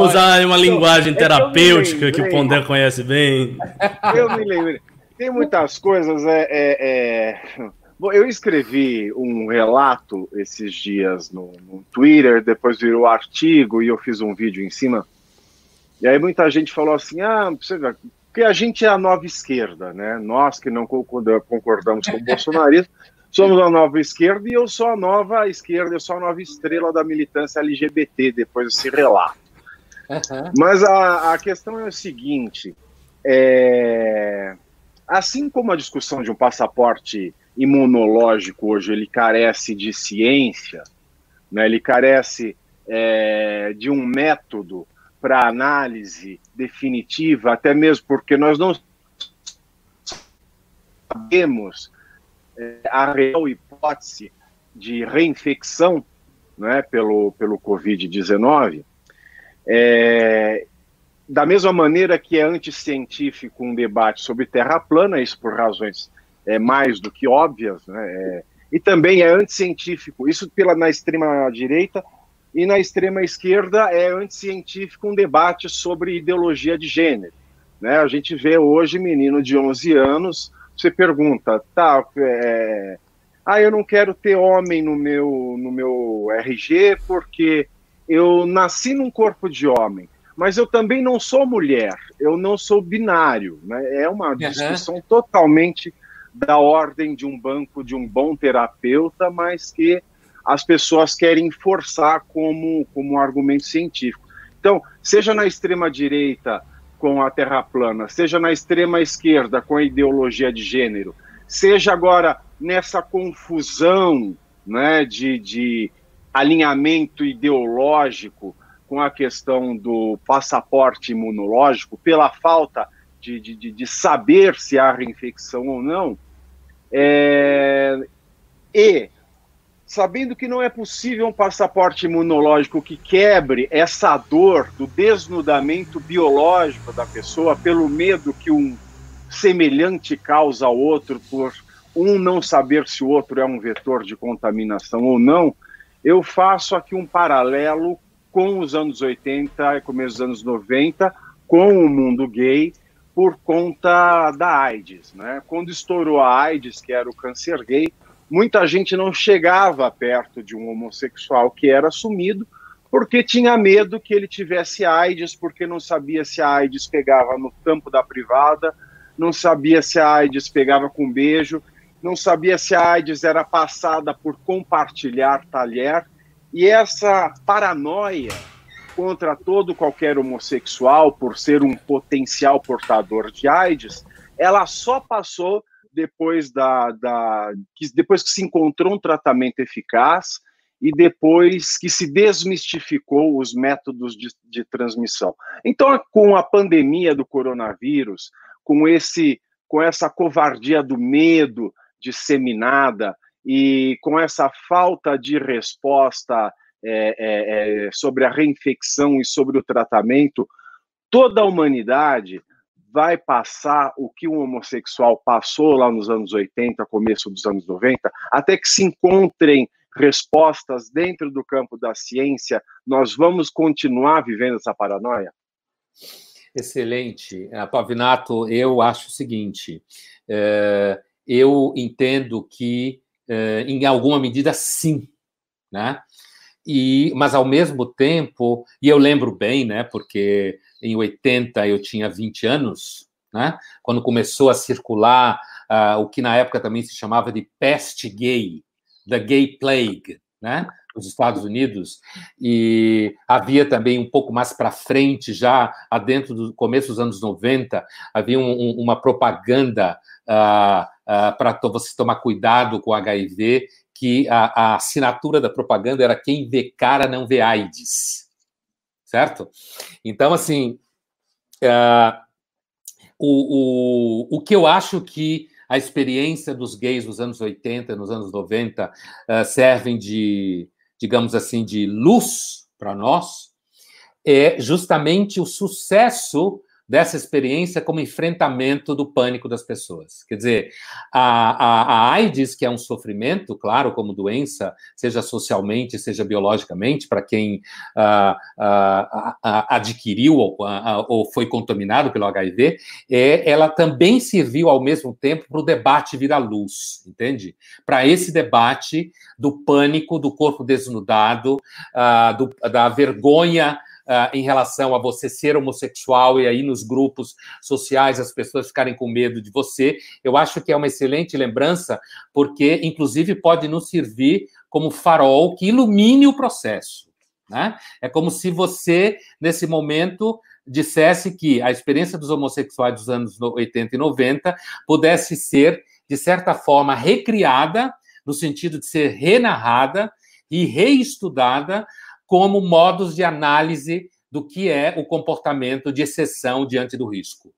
<laughs> <laughs> Usar uma linguagem é terapêutica que, que o Pondé conhece bem. Eu me lembro. Tem muitas coisas. É, é, é... eu escrevi um relato esses dias no, no Twitter, depois virou artigo e eu fiz um vídeo em cima. E aí muita gente falou assim: ah, porque a gente é a nova esquerda, né? Nós que não concordamos com o bolsonarismo, <laughs> somos a nova esquerda e eu sou a nova esquerda, eu sou a nova estrela da militância LGBT, depois desse relato. Uhum. Mas a, a questão é o seguinte: é, assim como a discussão de um passaporte imunológico hoje ele carece de ciência, né, ele carece é, de um método para análise definitiva, até mesmo porque nós não sabemos é, a real hipótese de reinfecção né, pelo, pelo Covid-19, é, da mesma maneira que é anticientífico um debate sobre terra plana, isso por razões é, mais do que óbvias, né, é, e também é anticientífico, isso pela, na extrema direita, e na extrema esquerda é anticientífico um debate sobre ideologia de gênero. Né? A gente vê hoje menino de 11 anos, você pergunta, tá, é, ah, eu não quero ter homem no meu, no meu RG porque eu nasci num corpo de homem, mas eu também não sou mulher, eu não sou binário. Né? É uma uhum. discussão totalmente da ordem de um banco de um bom terapeuta, mas que as pessoas querem forçar como, como um argumento científico. Então, seja na extrema-direita com a Terra plana, seja na extrema esquerda com a ideologia de gênero, seja agora nessa confusão né, de, de alinhamento ideológico com a questão do passaporte imunológico, pela falta de, de, de saber se há reinfecção ou não, é, e sabendo que não é possível um passaporte imunológico que quebre essa dor do desnudamento biológico da pessoa pelo medo que um semelhante causa ao outro por um não saber se o outro é um vetor de contaminação ou não, eu faço aqui um paralelo com os anos 80 e começo dos anos 90, com o mundo gay, por conta da AIDS. Né? Quando estourou a AIDS, que era o câncer gay, muita gente não chegava perto de um homossexual que era assumido, porque tinha medo que ele tivesse AIDS, porque não sabia se a AIDS pegava no campo da privada, não sabia se a AIDS pegava com beijo, não sabia se a AIDS era passada por compartilhar talher, e essa paranoia contra todo qualquer homossexual por ser um potencial portador de AIDS, ela só passou depois da, da que, depois que se encontrou um tratamento eficaz e depois que se desmistificou os métodos de, de transmissão. Então, com a pandemia do coronavírus, com esse com essa covardia do medo disseminada e com essa falta de resposta é, é, é, sobre a reinfecção e sobre o tratamento, toda a humanidade vai passar o que um homossexual passou lá nos anos 80, começo dos anos 90, até que se encontrem respostas dentro do campo da ciência, nós vamos continuar vivendo essa paranoia? Excelente. Pavinato, eu acho o seguinte: é, eu entendo que, é, em alguma medida, sim. Né? E, mas ao mesmo tempo, e eu lembro bem, né, porque em 80 eu tinha 20 anos, né, quando começou a circular uh, o que na época também se chamava de peste gay, the gay plague, né, nos Estados Unidos, e havia também um pouco mais para frente, já dentro do começo dos anos 90, havia um, um, uma propaganda uh, uh, para você tomar cuidado com HIV que a, a, assinatura da propaganda era quem vê cara não vê AIDS, certo? Então, assim, uh, o, o, o que eu acho que a experiência dos gays nos anos 80, nos anos 90, uh, servem de, digamos assim, de luz para nós, é justamente o sucesso dessa experiência como enfrentamento do pânico das pessoas. Quer dizer, a, a, a AIDS, que é um sofrimento, claro, como doença, seja socialmente, seja biologicamente, para quem uh, uh, adquiriu ou, ou, foi contaminado pelo HIV, é, ela também serviu ao mesmo tempo para o debate vir à luz, entende? Para esse debate do pânico, do corpo desnudado, do, da vergonha uh, em relação a você ser homossexual e aí nos grupos sociais as pessoas ficarem com medo de você. Eu acho que é uma excelente lembrança, porque, inclusive, pode nos servir como farol que ilumine o processo. Né? É como se você, nesse momento, dissesse que a experiência dos homossexuais dos anos 80 e 90 pudesse ser, de certa forma, recriada, no sentido de ser renarrada e reestudada como modos de análise do que é o comportamento de exceção diante do risco.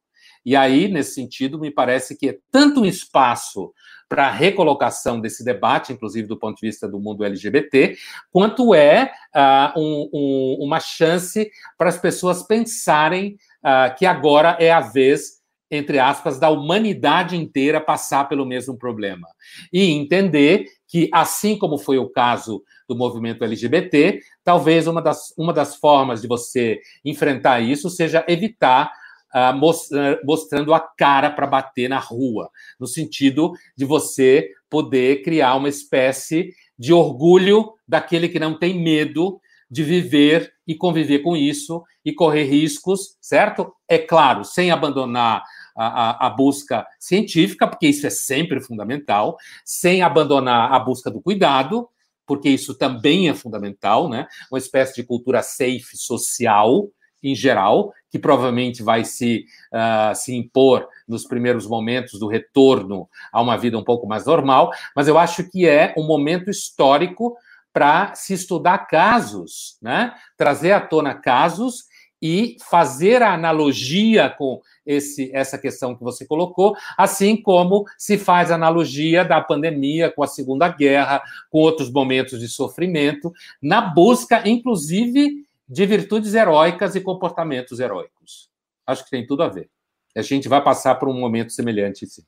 E aí, nesse sentido, me parece que é tanto um espaço para a recolocação desse debate, inclusive do ponto de vista do mundo LGBT, quanto é uh, um, um, uma chance para as pessoas pensarem uh, que agora é a vez, entre aspas, da humanidade inteira passar pelo mesmo problema. E entender que, assim como foi o caso do movimento LGBT, talvez uma das, uma das formas de você enfrentar isso seja evitar uh, mostrando a cara para bater na rua, no sentido de você poder criar uma espécie de orgulho daquele que não tem medo de viver e conviver com isso e correr riscos, certo? É claro, sem abandonar a, a, busca científica, porque isso é sempre fundamental, sem abandonar a busca do cuidado, porque isso também é fundamental, né? Uma espécie de cultura safe social, em geral, que provavelmente vai se, uh, se impor nos primeiros momentos do retorno a uma vida um pouco mais normal, mas eu acho que é um momento histórico para se estudar casos, né? trazer à tona casos e fazer a analogia com esse, essa questão que você colocou, assim como se faz analogia da pandemia com a Segunda Guerra, com outros momentos de sofrimento, na busca, inclusive, de virtudes heróicas e comportamentos heróicos. Acho que tem tudo a ver. A gente vai passar por um momento semelhante, sim.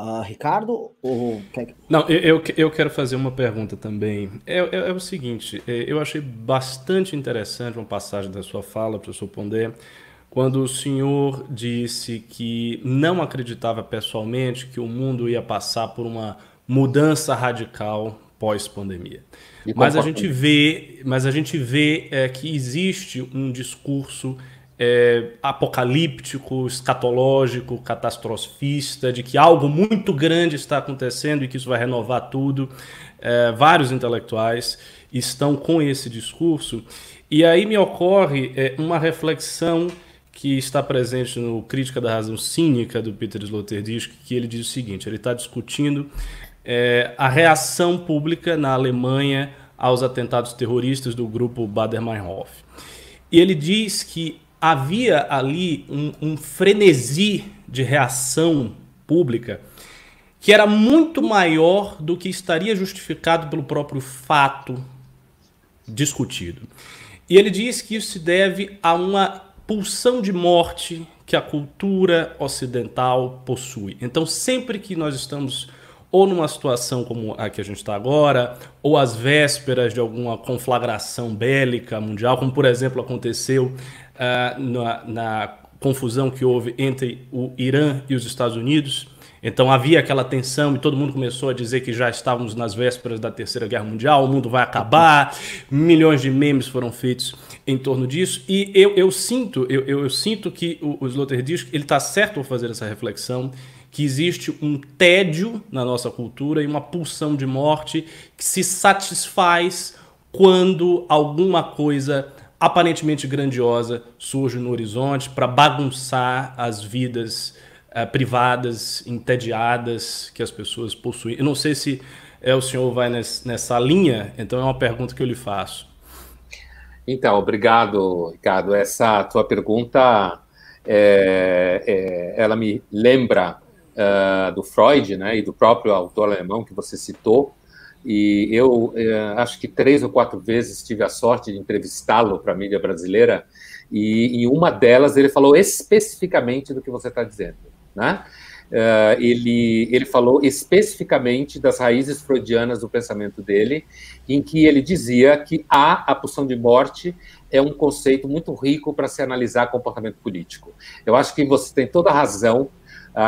Uh, Ricardo? Ou... Não, eu, eu quero fazer uma pergunta também. É, é, é, o seguinte, é, eu achei bastante interessante uma passagem da sua fala, professor Pondé, quando o senhor disse que não acreditava pessoalmente que o mundo ia passar por uma mudança radical pós-pandemia. Mas a gente vê, mas a gente vê é, que existe um discurso é, apocalíptico, escatológico, catastrofista, de que algo muito grande está acontecendo e que isso vai renovar tudo. É, vários intelectuais estão com esse discurso. E aí me ocorre é, uma reflexão que está presente no Crítica da Razão Cínica do Peter Sloterdijk, que ele diz o seguinte: ele está discutindo é, a reação pública na Alemanha aos atentados terroristas do grupo Bader-Meinhof. E ele diz que havia ali um, um frenesi de reação pública que era muito maior do que estaria justificado pelo próprio fato discutido. E ele diz que isso se deve a uma pulsão de morte que a cultura ocidental possui. Então, sempre que nós estamos ou numa situação como a que a gente está agora, ou às vésperas de alguma conflagração bélica mundial, como por exemplo aconteceu uh, na, na confusão que houve entre o Irã e os Estados Unidos. Então havia aquela tensão e todo mundo começou a dizer que já estávamos nas vésperas da Terceira Guerra Mundial, o mundo vai acabar, milhões de memes foram feitos em torno disso. E eu, eu sinto, eu, eu, sinto que o, o ele está certo ao fazer essa reflexão, que existe um tédio na nossa cultura e uma pulsão de morte que se satisfaz quando alguma coisa aparentemente grandiosa surge no horizonte para bagunçar as vidas uh, privadas, entediadas que as pessoas possuem. Eu não sei se é, o senhor vai nessa linha, então é uma pergunta que eu lhe faço. Então, obrigado, Ricardo. Essa tua pergunta, é, é, ela me lembra uh, do Freud, né, e do próprio autor alemão que você citou, e eu eh, acho que três ou quatro vezes tive a sorte de entrevistá-lo para a mídia brasileira, e em uma delas ele falou especificamente do que você está dizendo. Né? Uh, ele, ele falou especificamente das raízes freudianas do pensamento dele, em que ele dizia que a, a pulsão de morte é um conceito muito rico para se analisar comportamento político. Eu acho que você tem toda a razão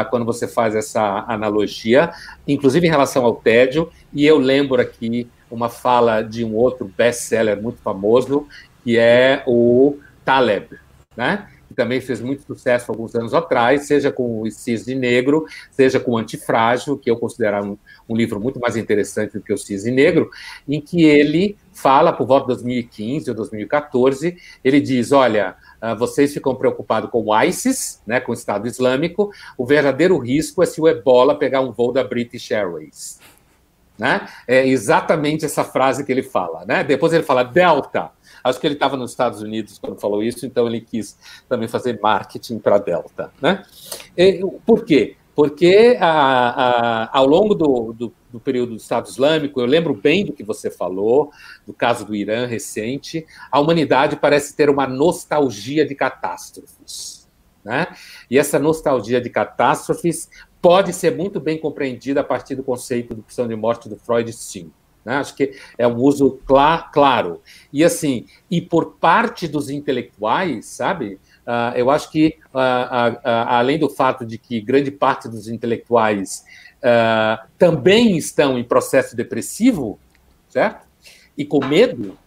ah, quando você faz essa analogia, inclusive em relação ao tédio, e eu lembro aqui uma fala de um outro best-seller muito famoso, que é o Taleb, né? que também fez muito sucesso alguns anos atrás, seja com o Cisne Negro, seja com o Antifrágil, que eu considero um, um, livro muito mais interessante do que o Cisne Negro, em que ele fala, por volta de 2015 ou 2014, ele diz, olha, ah, vocês ficam preocupados com o ISIS, né, com o Estado Islâmico, o verdadeiro risco é se o ebola pegar um voo da British Airways. Né? É exatamente essa frase que ele fala. Né? Depois ele fala Delta. Acho que ele estava nos Estados Unidos quando falou isso, então ele quis também fazer marketing para Delta. Né? E, por quê? Porque a, a, ao longo do, do, do, período do Estado Islâmico, eu lembro bem do que você falou, do caso do Irã recente, a humanidade parece ter uma nostalgia de catástrofes. Né? E essa nostalgia de catástrofes pode ser muito bem compreendida a partir do conceito de pulsão de morte do Freud, sim. Né? Acho que é um uso cl claro. E assim, e por parte dos intelectuais, sabe? Uh, eu acho que, uh, uh, além do fato de que grande parte dos intelectuais também estão em processo depressivo, certo? E com medo,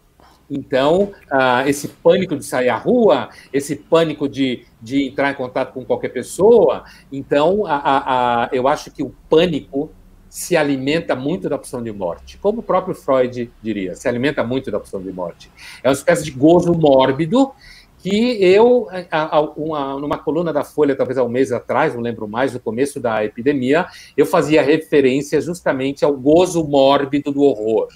então, esse pânico de sair à rua, esse pânico de, de entrar em contato com qualquer pessoa, então, a, a, a, eu acho que o pânico se alimenta muito da opção de morte. Como o próprio Freud diria, se alimenta muito da opção de morte. É uma espécie de gozo mórbido que eu, uma, numa coluna da Folha, talvez há um mês atrás, não lembro mais, no começo da epidemia, eu fazia referência justamente ao gozo mórbido do horror,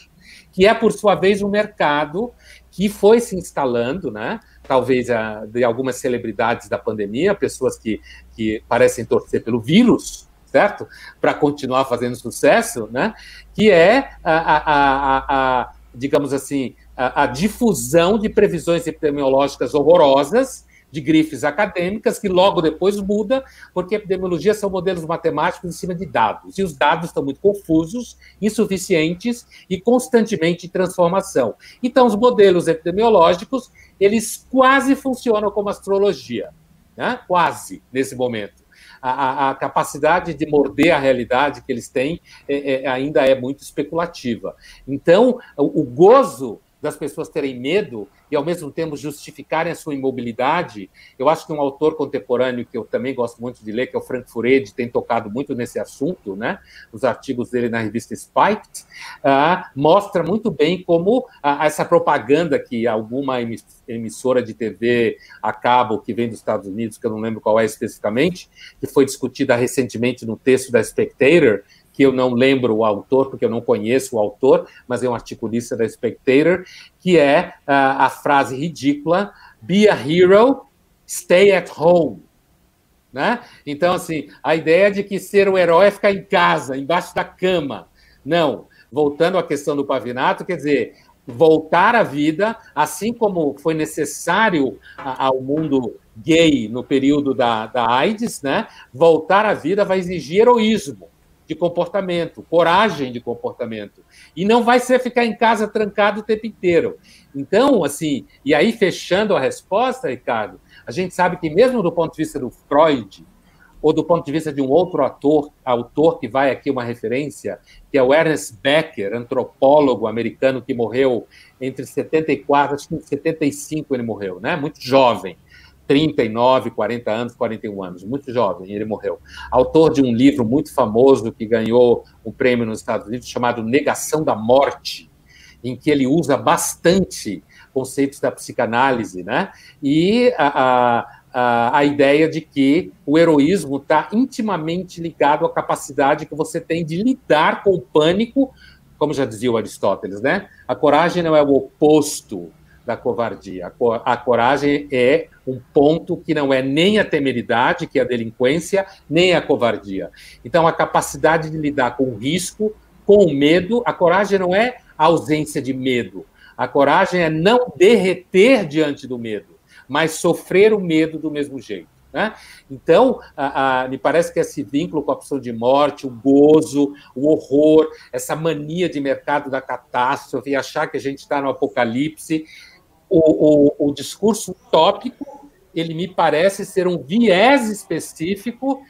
que é, por sua vez, um mercado que foi se instalando, né? talvez a, de algumas celebridades da pandemia, pessoas que, que parecem torcer pelo vírus, certo? Para continuar fazendo sucesso, né? Que é a, a, a digamos assim, a, difusão de previsões epidemiológicas horrorosas de grifes acadêmicas, que logo depois muda, porque epidemiologia são modelos matemáticos em cima de dados, e os dados estão muito confusos, insuficientes e constantemente em transformação. Então, os modelos epidemiológicos, eles quase funcionam como astrologia, né? quase, nesse momento a, a, capacidade de morder a realidade que eles têm é, é, ainda é muito especulativa. Então, o, o gozo das pessoas terem medo e, ao mesmo tempo, justificarem a sua imobilidade. Eu acho que um autor contemporâneo que eu também gosto muito de ler, que é o Frank Furedi, tem tocado muito nesse assunto, né? Os artigos dele na revista Spiked, uh, mostra muito bem como uh, essa propaganda que alguma emissora de TV a cabo que vem dos Estados Unidos, que eu não lembro qual é especificamente, que foi discutida recentemente no texto da Spectator, que eu não lembro o autor, porque eu não conheço o autor, mas é um articulista da Spectator, que é uh, a frase ridícula: Be a hero, stay at home. Né? Então, assim, a ideia de que ser um herói é ficar em casa, embaixo da cama. Não. Voltando à questão do pavinato, quer dizer, voltar à vida, assim como foi necessário ao mundo gay no período da, da AIDS, né? voltar à vida vai exigir heroísmo de comportamento, coragem de comportamento. E não vai ser ficar em casa trancado o tempo inteiro. Então, assim, e aí fechando a resposta, Ricardo, a gente sabe que mesmo do ponto de vista do Freud, ou do ponto de vista de um outro ator, autor que vai aqui uma referência, que é o Ernest Becker, antropólogo americano que morreu entre 74, acho que em 75 ele morreu, né? Muito jovem. 39, 40 anos, 41 anos, muito jovem, ele morreu. Autor de um livro muito famoso que ganhou um prêmio nos Estados Unidos chamado Negação da Morte, em que ele usa bastante conceitos da psicanálise, né? E a, a, a ideia de que o heroísmo está intimamente ligado à capacidade que você tem de lidar com o pânico, como já dizia o Aristóteles, né? A coragem não é o oposto da covardia. A coragem é um ponto que não é nem a temeridade, que é a delinquência, nem a covardia. Então, a capacidade de lidar com o risco, com o medo, a coragem não é a ausência de medo. A coragem é não derreter diante do medo, mas sofrer o medo do mesmo jeito. Né? Então, a, a, me parece que esse vínculo com a opção de morte, o gozo, o horror, essa mania de mercado da catástrofe, achar que a gente está no apocalipse, o, o, o discurso utópico, ele me parece ser um viés específico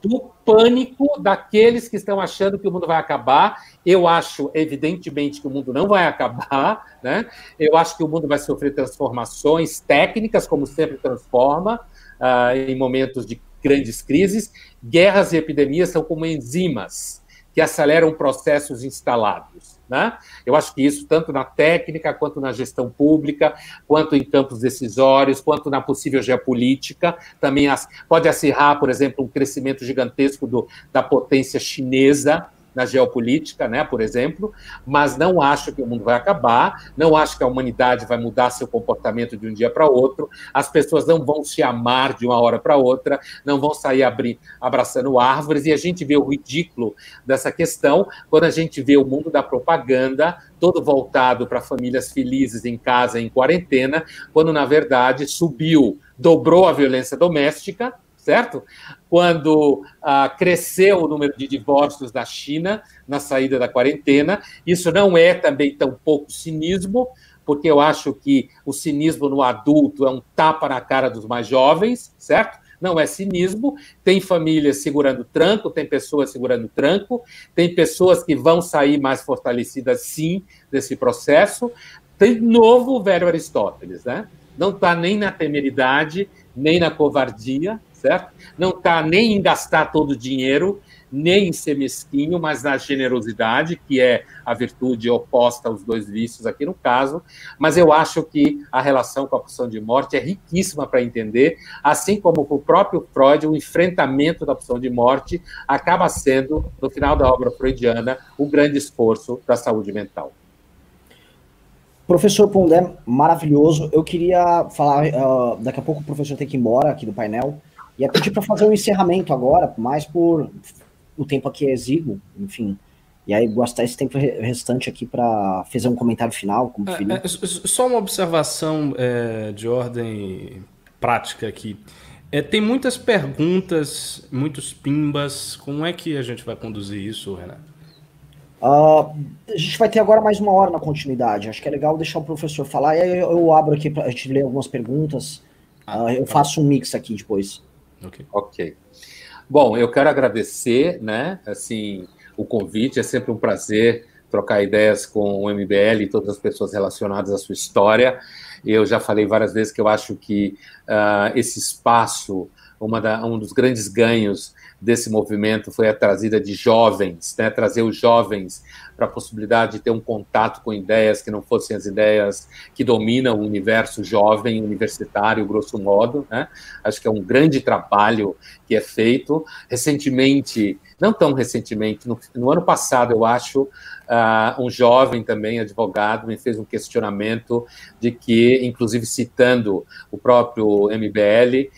do pânico daqueles que estão achando que o mundo vai acabar. Eu acho, evidentemente, que o mundo não vai acabar, <laughs> né? Eu acho que o mundo vai sofrer transformações técnicas, como sempre transforma, uh, em momentos de grandes crises. Guerras e epidemias são como enzimas que aceleram processos instalados. Né? Eu acho que isso, tanto na técnica, quanto na gestão pública, quanto em campos decisórios, quanto na possível geopolítica, também pode acirrar, por exemplo, um crescimento gigantesco do, da potência chinesa na geopolítica, né, por exemplo, mas não acho que o mundo vai acabar, não acho que a humanidade vai mudar seu comportamento de um dia para outro, as pessoas não vão se amar de uma hora para outra, não vão sair abrir, abraçando árvores, e a gente vê o ridículo dessa questão quando a gente vê o mundo da propaganda todo voltado para famílias felizes em casa, em quarentena, quando na verdade subiu, dobrou a violência doméstica, certo? Quando ah, cresceu o número de divórcios da China na saída da quarentena. Isso não é também tão pouco cinismo, porque eu acho que o cinismo no adulto é um tapa na cara dos mais jovens, certo? Não é cinismo. Tem famílias segurando tranco, tem pessoas segurando tranco, tem pessoas que vão sair mais fortalecidas, sim, desse processo. Tem novo velho Aristóteles, né? Não está nem na temeridade, nem na covardia, certo? Não está nem em gastar todo o dinheiro, nem em ser mesquinho, mas na generosidade, que é a virtude oposta aos dois vícios aqui no caso. Mas eu acho que a relação com a pulsão de morte é riquíssima para entender, assim como o próprio Freud, o enfrentamento da pulsão de morte acaba sendo, no final da obra freudiana, o grande esforço da saúde mental. Professor Pondé, maravilhoso. Eu queria falar, uh, daqui a pouco o professor tem que ir embora aqui do painel, e é pedir para fazer um encerramento agora, mais por o tempo aqui é exíguo, enfim. E aí gastar esse tempo restante aqui para fazer um comentário final, como é, é, Só uma observação é, de ordem prática aqui. É, tem muitas perguntas, muitos pimbas. Como é que a gente vai conduzir isso, Renato? Uh, a gente vai ter agora mais uma hora na continuidade. Acho que é legal deixar o professor falar. E aí eu, eu abro aqui para a gente ler algumas perguntas. Ah, uh, eu tá. faço um mix aqui depois. Ok. Ok. Bom, eu quero agradecer, né, assim, o convite. É sempre um prazer trocar ideias com o MBL e todas as pessoas relacionadas à sua história. Eu já falei várias vezes que eu acho que uh, esse espaço, da, um dos grandes ganhos desse movimento foi a trazida de jovens, né, trazer os jovens para a possibilidade de ter um contato com ideias que não fossem as ideias que dominam o universo jovem, universitário, grosso modo. Né? Acho que é um grande trabalho que é feito. Recentemente, não tão recentemente, no, no ano passado, eu acho, Uh, um jovem também, advogado, me fez um questionamento de que, inclusive citando o próprio MBL,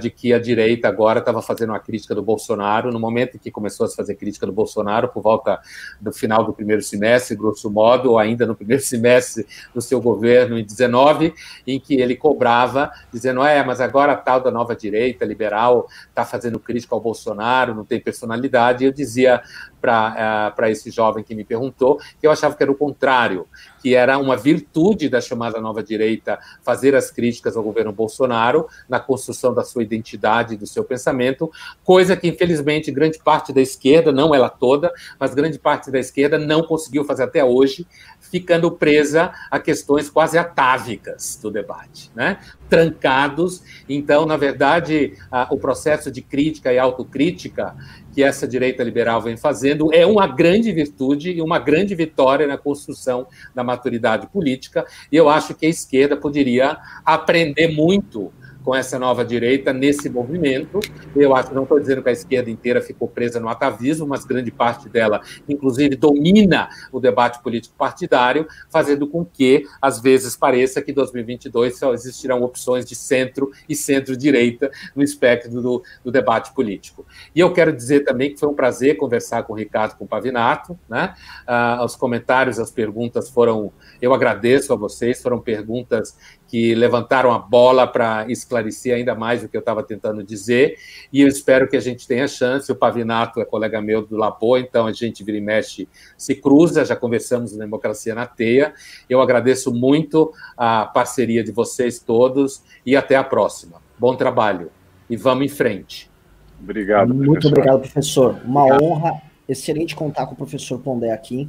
de que a direita agora estava fazendo uma crítica do Bolsonaro, no momento em que começou a fazer crítica do Bolsonaro, por volta do final do primeiro semestre, grosso modo, ou ainda no primeiro <laughs> semestre do seu governo, em 19, em que ele cobrava, dizendo, é, mas agora a tal da nova direita liberal está fazendo crítica ao Bolsonaro, não tem personalidade, e eu dizia para uh, esse jovem que me perguntou que eu achava que era o contrário, que era uma virtude da chamada nova direita fazer as críticas ao governo Bolsonaro na construção da sua identidade, do seu pensamento, coisa que infelizmente grande parte da esquerda, não ela toda, mas grande parte da esquerda não conseguiu fazer até hoje, ficando presa a questões quase atávicas do debate, né? Trancados. Então, na verdade, a, o processo de crítica e autocrítica que essa direita liberal vem fazendo é uma grande virtude e uma grande vitória na construção da maturidade política. E eu acho que a esquerda poderia aprender muito com essa nova direita nesse movimento. Eu acho, não estou dizendo que a esquerda inteira ficou presa no atavismo, mas grande parte dela, inclusive, domina o debate político partidário, fazendo com que, às vezes, pareça que em 2022 só existirão opções de centro e centro-direita no espectro do, do, debate político. E eu quero dizer também que foi um prazer conversar com o Ricardo com o Pavinato. Né? Ah, os comentários, as perguntas foram. Eu agradeço a vocês, foram perguntas que levantaram a bola para esclarecer ainda mais o que eu estava tentando dizer, e eu espero que a gente tenha chance. O Pavinato é colega meu do Labô, então a gente vira e mexe, se cruza, já conversamos na Democracia na Teia. Eu agradeço muito a parceria de vocês todos e até a próxima. Bom trabalho e vamos em frente. Obrigado, Muito professor. obrigado, professor. Uma obrigado. honra, excelente contar com o professor Pondé aqui.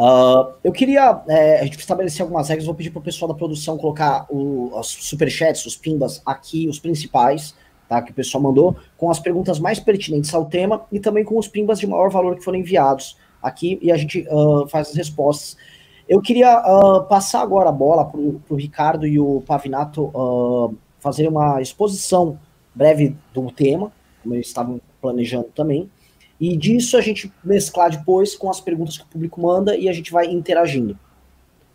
Uh, eu queria é, a gente estabelecer algumas regras. Vou pedir para o pessoal da produção colocar o, os superchats, os pimbas aqui, os principais, tá? Que o pessoal mandou, com as perguntas mais pertinentes ao tema e também com os pimbas de maior valor que foram enviados aqui e a gente uh, faz as respostas. Eu queria uh, passar agora a bola para o Ricardo e o Pavinato fazer uma exposição breve do tema, como eles estavam planejando também. E disso a gente mesclar depois com as perguntas que o público manda e a gente vai interagindo.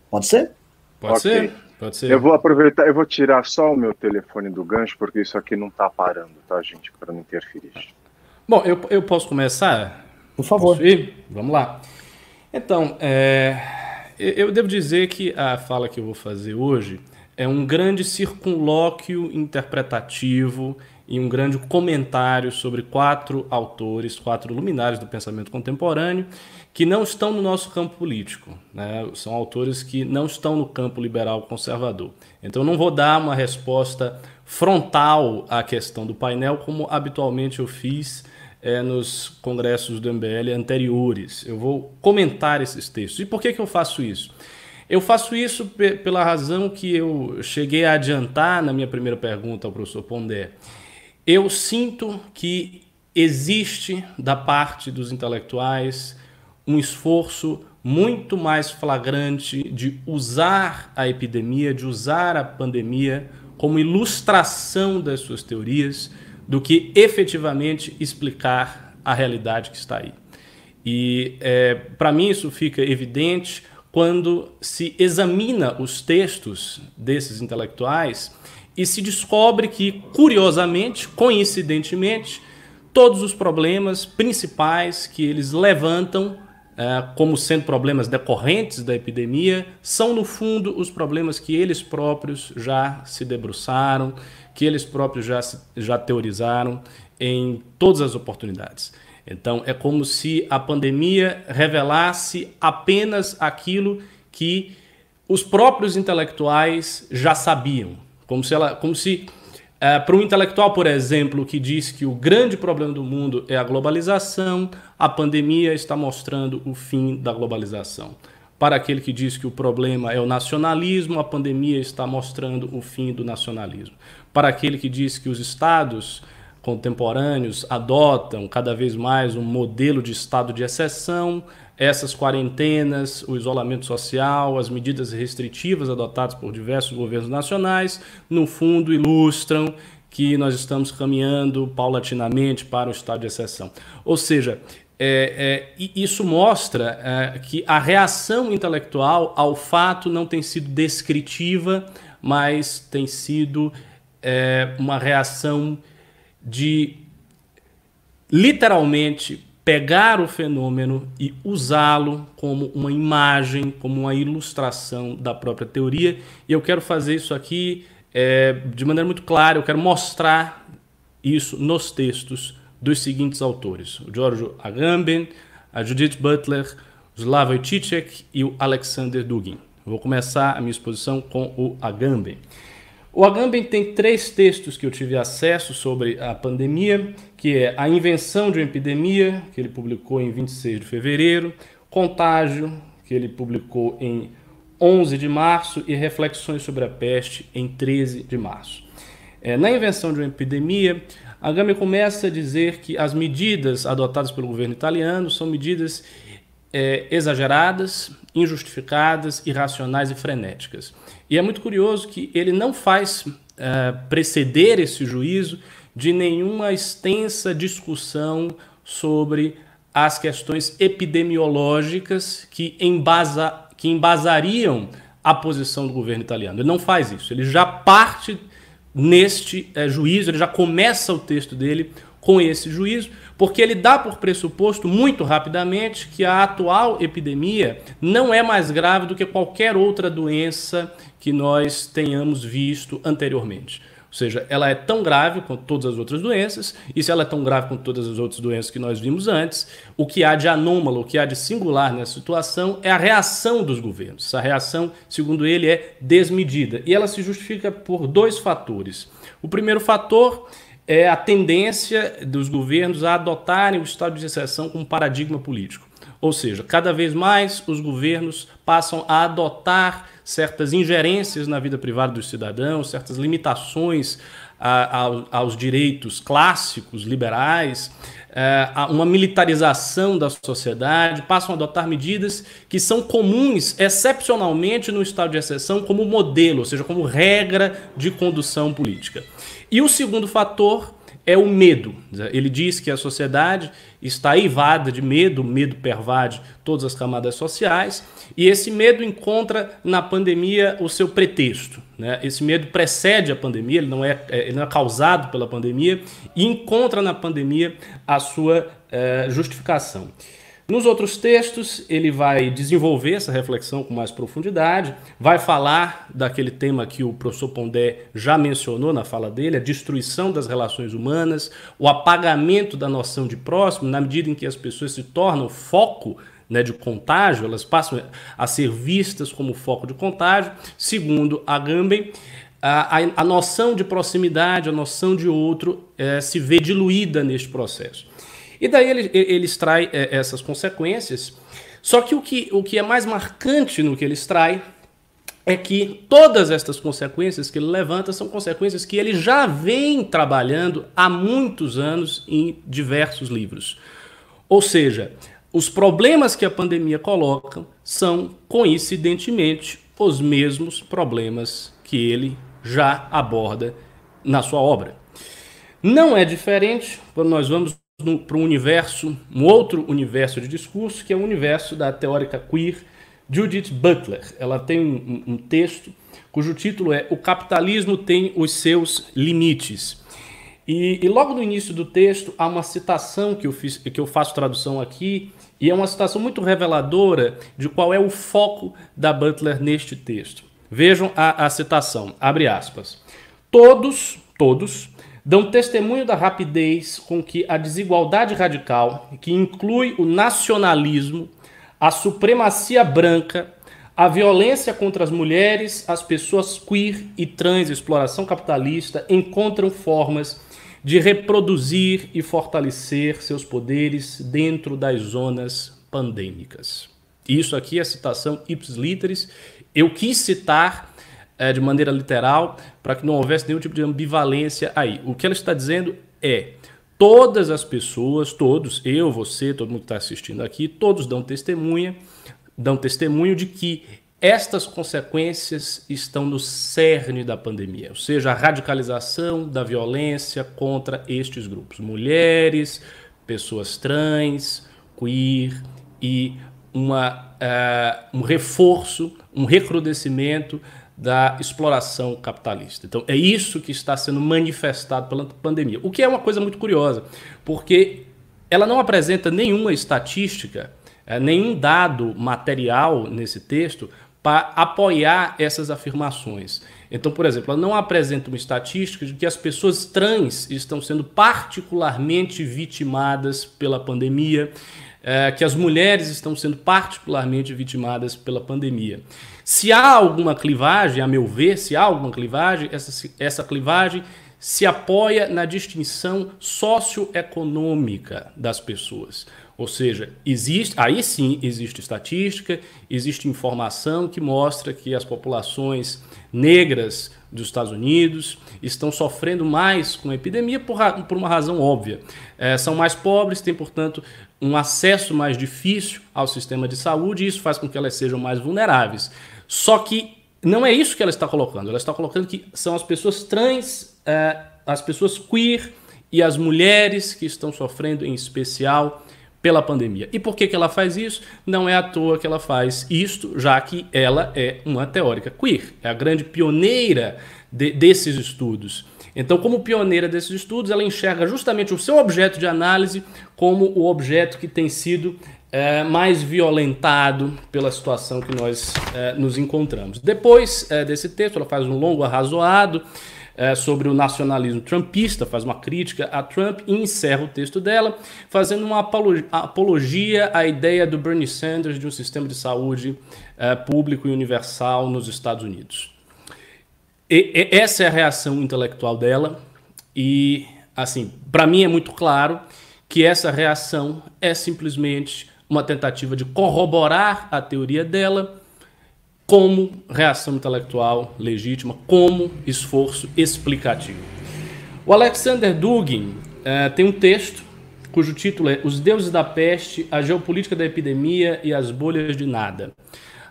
Pode ser? Pode okay. ser. Pode ser. Eu vou aproveitar, eu vou tirar só o meu telefone do gancho, porque isso aqui não está parando, tá, gente? Para não interferir. Bom, eu, eu posso começar? Por favor. Vamos lá. Então, é, eu devo dizer que a fala que eu vou fazer hoje é um grande circunlóquio interpretativo e um grande comentário sobre quatro autores, quatro luminares do pensamento contemporâneo, que não estão no nosso campo político. Né? São autores que não estão no campo liberal conservador. Então, não vou dar uma resposta frontal à questão do painel, como habitualmente eu fiz é, nos congressos do MBL anteriores. Eu vou comentar esses textos. E por que, que eu faço isso? Eu faço isso pela razão que eu cheguei a adiantar na minha primeira pergunta ao professor Pondé eu sinto que existe da parte dos intelectuais um esforço muito mais flagrante de usar a epidemia, de usar a pandemia como ilustração das suas teorias, do que efetivamente explicar a realidade que está aí. E é, para mim isso fica evidente quando se examina os textos desses intelectuais e se descobre que, curiosamente, coincidentemente, todos os problemas principais que eles levantam é, como sendo problemas decorrentes da epidemia, são, no fundo, os problemas que eles próprios já se debruçaram, que eles próprios já, já teorizaram em todas as oportunidades. Então, é como se a pandemia revelasse apenas aquilo que os próprios intelectuais já sabiam. Como se, ela, como se é, para um intelectual, por exemplo, que diz que o grande problema do mundo é a globalização, a pandemia está mostrando o fim da globalização. Para aquele que diz que o problema é o nacionalismo, a pandemia está mostrando o fim do nacionalismo. Para aquele que diz que os estados contemporâneos adotam cada vez mais um modelo de estado de exceção, essas quarentenas, o isolamento social, as medidas restritivas adotadas por diversos governos nacionais, no fundo ilustram que nós estamos caminhando paulatinamente para o estado de exceção. Ou seja, é, é, isso mostra é, que a reação intelectual ao fato não tem sido descritiva, mas tem sido é, uma reação de literalmente pegar o fenômeno e usá-lo como uma imagem, como uma ilustração da própria teoria. E eu quero fazer isso aqui é, de maneira muito clara, eu quero mostrar isso nos textos dos seguintes autores: o Giorgio Agamben, a Judith Butler, o Slavoj Žižek e o Alexander Dugin. Vou começar a minha exposição com o Agamben. O Agamben tem três textos que eu tive acesso sobre a pandemia, que é A Invenção de uma Epidemia, que ele publicou em 26 de fevereiro, Contágio, que ele publicou em 11 de março, e Reflexões sobre a Peste, em 13 de março. É, na Invenção de uma Epidemia, Agamben começa a dizer que as medidas adotadas pelo governo italiano são medidas é, exageradas, injustificadas, irracionais e frenéticas. E é muito curioso que ele não faz é, preceder esse juízo de nenhuma extensa discussão sobre as questões epidemiológicas que, embasa, que embasariam a posição do governo italiano. Ele não faz isso. Ele já parte neste é, juízo, ele já começa o texto dele com esse juízo, porque ele dá por pressuposto muito rapidamente que a atual epidemia não é mais grave do que qualquer outra doença que nós tenhamos visto anteriormente. Ou seja, ela é tão grave quanto todas as outras doenças, e se ela é tão grave quanto todas as outras doenças que nós vimos antes, o que há de anômalo, o que há de singular nessa situação é a reação dos governos. Essa reação, segundo ele, é desmedida. E ela se justifica por dois fatores. O primeiro fator é a tendência dos governos a adotarem o estado de exceção como paradigma político. Ou seja, cada vez mais os governos passam a adotar certas ingerências na vida privada dos cidadãos, certas limitações a, a, aos direitos clássicos, liberais, é, uma militarização da sociedade, passam a adotar medidas que são comuns, excepcionalmente no estado de exceção, como modelo, ou seja, como regra de condução política. E o segundo fator é o medo. Ele diz que a sociedade está eivada de medo, o medo pervade todas as camadas sociais, e esse medo encontra na pandemia o seu pretexto. Né? Esse medo precede a pandemia, ele não, é, é ele não é causado pela pandemia, e encontra na pandemia a sua é, justificação. Nos outros textos, ele vai desenvolver essa reflexão com mais profundidade, vai falar daquele tema que o professor Pondé já mencionou na fala dele, a destruição das relações humanas, o apagamento da noção de próximo, na medida em que as pessoas se tornam foco né, de contágio, elas passam a ser vistas como foco de contágio. Segundo Agamben, a, a, a noção de proximidade, a noção de outro é, se vê diluída neste processo. E daí ele, ele extrai é, essas consequências. Só que o, que o que é mais marcante no que ele extrai é que todas estas consequências que ele levanta são consequências que ele já vem trabalhando há muitos anos em diversos livros. Ou seja, os problemas que a pandemia coloca são, coincidentemente, os mesmos problemas que ele já aborda na sua obra. Não é diferente quando nós vamos para um universo, um outro universo de discurso, que é o universo da teórica queer Judith Butler. Ela tem um, um texto cujo título é O Capitalismo tem os seus limites. E, e, logo no início do texto há uma citação que eu, fiz, que eu faço tradução aqui, e é uma citação muito reveladora de qual é o foco da Butler neste texto. Vejam a, a citação, abre aspas. Todos, todos, dão testemunho da rapidez com que a desigualdade radical, que inclui o nacionalismo, a supremacia branca, a violência contra as mulheres, as pessoas queer e trans, exploração capitalista, encontram formas de reproduzir e fortalecer seus poderes dentro das zonas pandêmicas. Isso aqui é citação ipsis literis. Eu quis citar é, de maneira literal para que não houvesse nenhum tipo de ambivalência aí. O que ela está dizendo é Todas as pessoas, todos, eu, você, todo mundo que está assistindo aqui, todos dão testemunha, dão testemunho de que estas consequências estão no cerne da pandemia, ou seja, a radicalização da violência contra estes grupos, mulheres, pessoas trans, queer e uma, uh, um reforço, um recrudescimento da exploração capitalista. Então, é isso que está sendo manifestado pela pandemia. O que é uma coisa muito curiosa, porque ela não apresenta nenhuma estatística, é, nenhum dado material nesse texto para apoiar essas afirmações. Então, por exemplo, ela não apresenta uma estatística de que as pessoas trans estão sendo particularmente vitimadas pela pandemia, é, que as mulheres estão sendo particularmente vitimadas pela pandemia. Se há alguma clivagem, a meu ver, se há alguma clivagem, essa, essa clivagem se apoia na distinção socioeconômica das pessoas. Ou seja, existe, aí sim existe estatística, existe informação que mostra que as populações negras dos Estados Unidos estão sofrendo mais com a epidemia por, por uma razão óbvia. É, são mais pobres, têm, portanto, um acesso mais difícil ao sistema de saúde e isso faz com que elas sejam mais vulneráveis. Só que não é isso que ela está colocando. Ela está colocando que são as pessoas trans, é, as pessoas queer e as mulheres que estão sofrendo em especial pela pandemia. E por que, que ela faz isso? Não é à toa que ela faz isto, já que ela é uma teórica queer, é a grande pioneira de, desses estudos. Então, como pioneira desses estudos, ela enxerga justamente o seu objeto de análise como o objeto que tem sido é, mais violentado pela situação que nós é, nos encontramos. Depois é, desse texto, ela faz um longo arrazoado é, sobre o nacionalismo trumpista, faz uma crítica a Trump e encerra o texto dela, fazendo uma apologia à ideia do Bernie Sanders de um sistema de saúde é, público e universal nos Estados Unidos. E, e, essa é a reação intelectual dela, e, assim, para mim é muito claro que essa reação é simplesmente uma tentativa de corroborar a teoria dela como reação intelectual legítima, como esforço explicativo. O Alexander Dugin eh, tem um texto cujo título é Os Deuses da Peste, a Geopolítica da Epidemia e as Bolhas de Nada.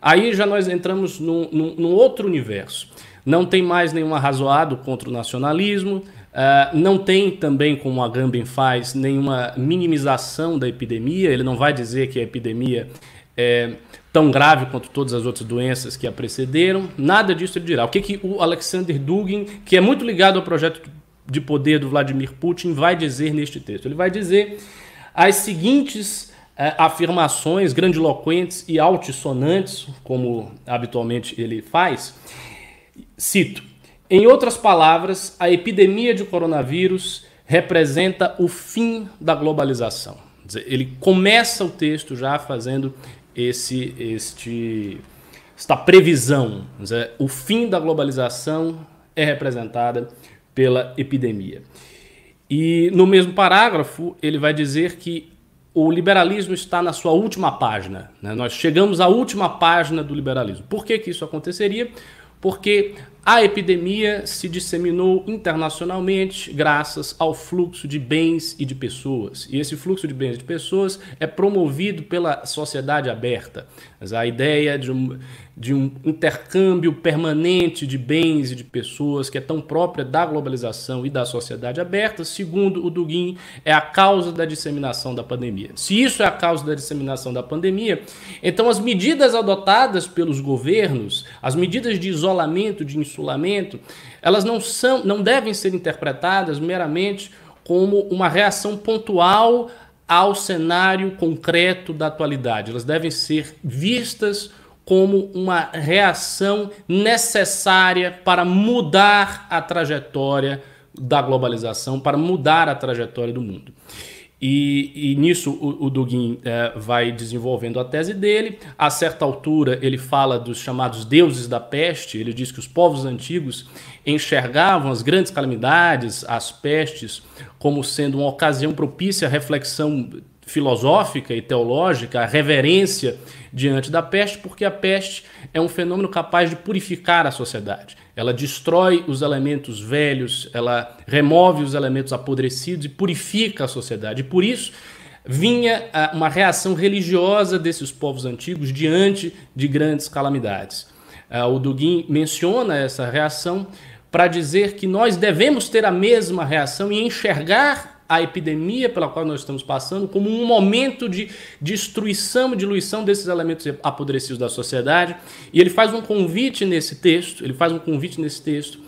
Aí já nós entramos num, num, num outro universo. Não tem mais nenhum arrazoado contra o nacionalismo, Uh, não tem também, como a Gambin faz, nenhuma minimização da epidemia. Ele não vai dizer que a epidemia é tão grave quanto todas as outras doenças que a precederam. Nada disso ele dirá. O que, que o Alexander Dugin, que é muito ligado ao projeto de poder do Vladimir Putin, vai dizer neste texto? Ele vai dizer as seguintes uh, afirmações grandiloquentes e altissonantes, como habitualmente ele faz. Cito. Em outras palavras, a epidemia de coronavírus representa o fim da globalização. Ele começa o texto já fazendo esse, este, esta previsão. O fim da globalização é representada pela epidemia. E no mesmo parágrafo, ele vai dizer que o liberalismo está na sua última página. Né? Nós chegamos à última página do liberalismo. Por que, que isso aconteceria? Porque a epidemia se disseminou internacionalmente graças ao fluxo de bens e de pessoas. E esse fluxo de bens e de pessoas é promovido pela sociedade aberta. Mas a ideia de um, de um intercâmbio permanente de bens e de pessoas que é tão própria da globalização e da sociedade aberta, segundo o Dugin, é a causa da disseminação da pandemia. Se isso é a causa da disseminação da pandemia, então as medidas adotadas pelos governos, as medidas de isolamento, de insulamento, elas não são, não devem ser interpretadas meramente como uma reação pontual ao cenário concreto da atualidade. Elas devem ser vistas como uma reação necessária para mudar a trajetória da globalização, para mudar a trajetória do mundo. E, e nisso o, o Dugin é, vai desenvolvendo a tese dele. A certa altura, ele fala dos chamados deuses da peste. Ele diz que os povos antigos enxergavam as grandes calamidades, as pestes, como sendo uma ocasião propícia à reflexão filosófica e teológica, a reverência diante da peste, porque a peste é um fenômeno capaz de purificar a sociedade. Ela destrói os elementos velhos, ela remove os elementos apodrecidos e purifica a sociedade. E por isso vinha ah, uma reação religiosa desses povos antigos diante de grandes calamidades. Ah, o Dugin menciona essa reação para dizer que nós devemos ter a mesma reação e enxergar a epidemia pela qual nós estamos passando como um momento de destruição e diluição desses elementos apodrecidos da sociedade. E ele faz um convite nesse texto, ele faz um convite nesse texto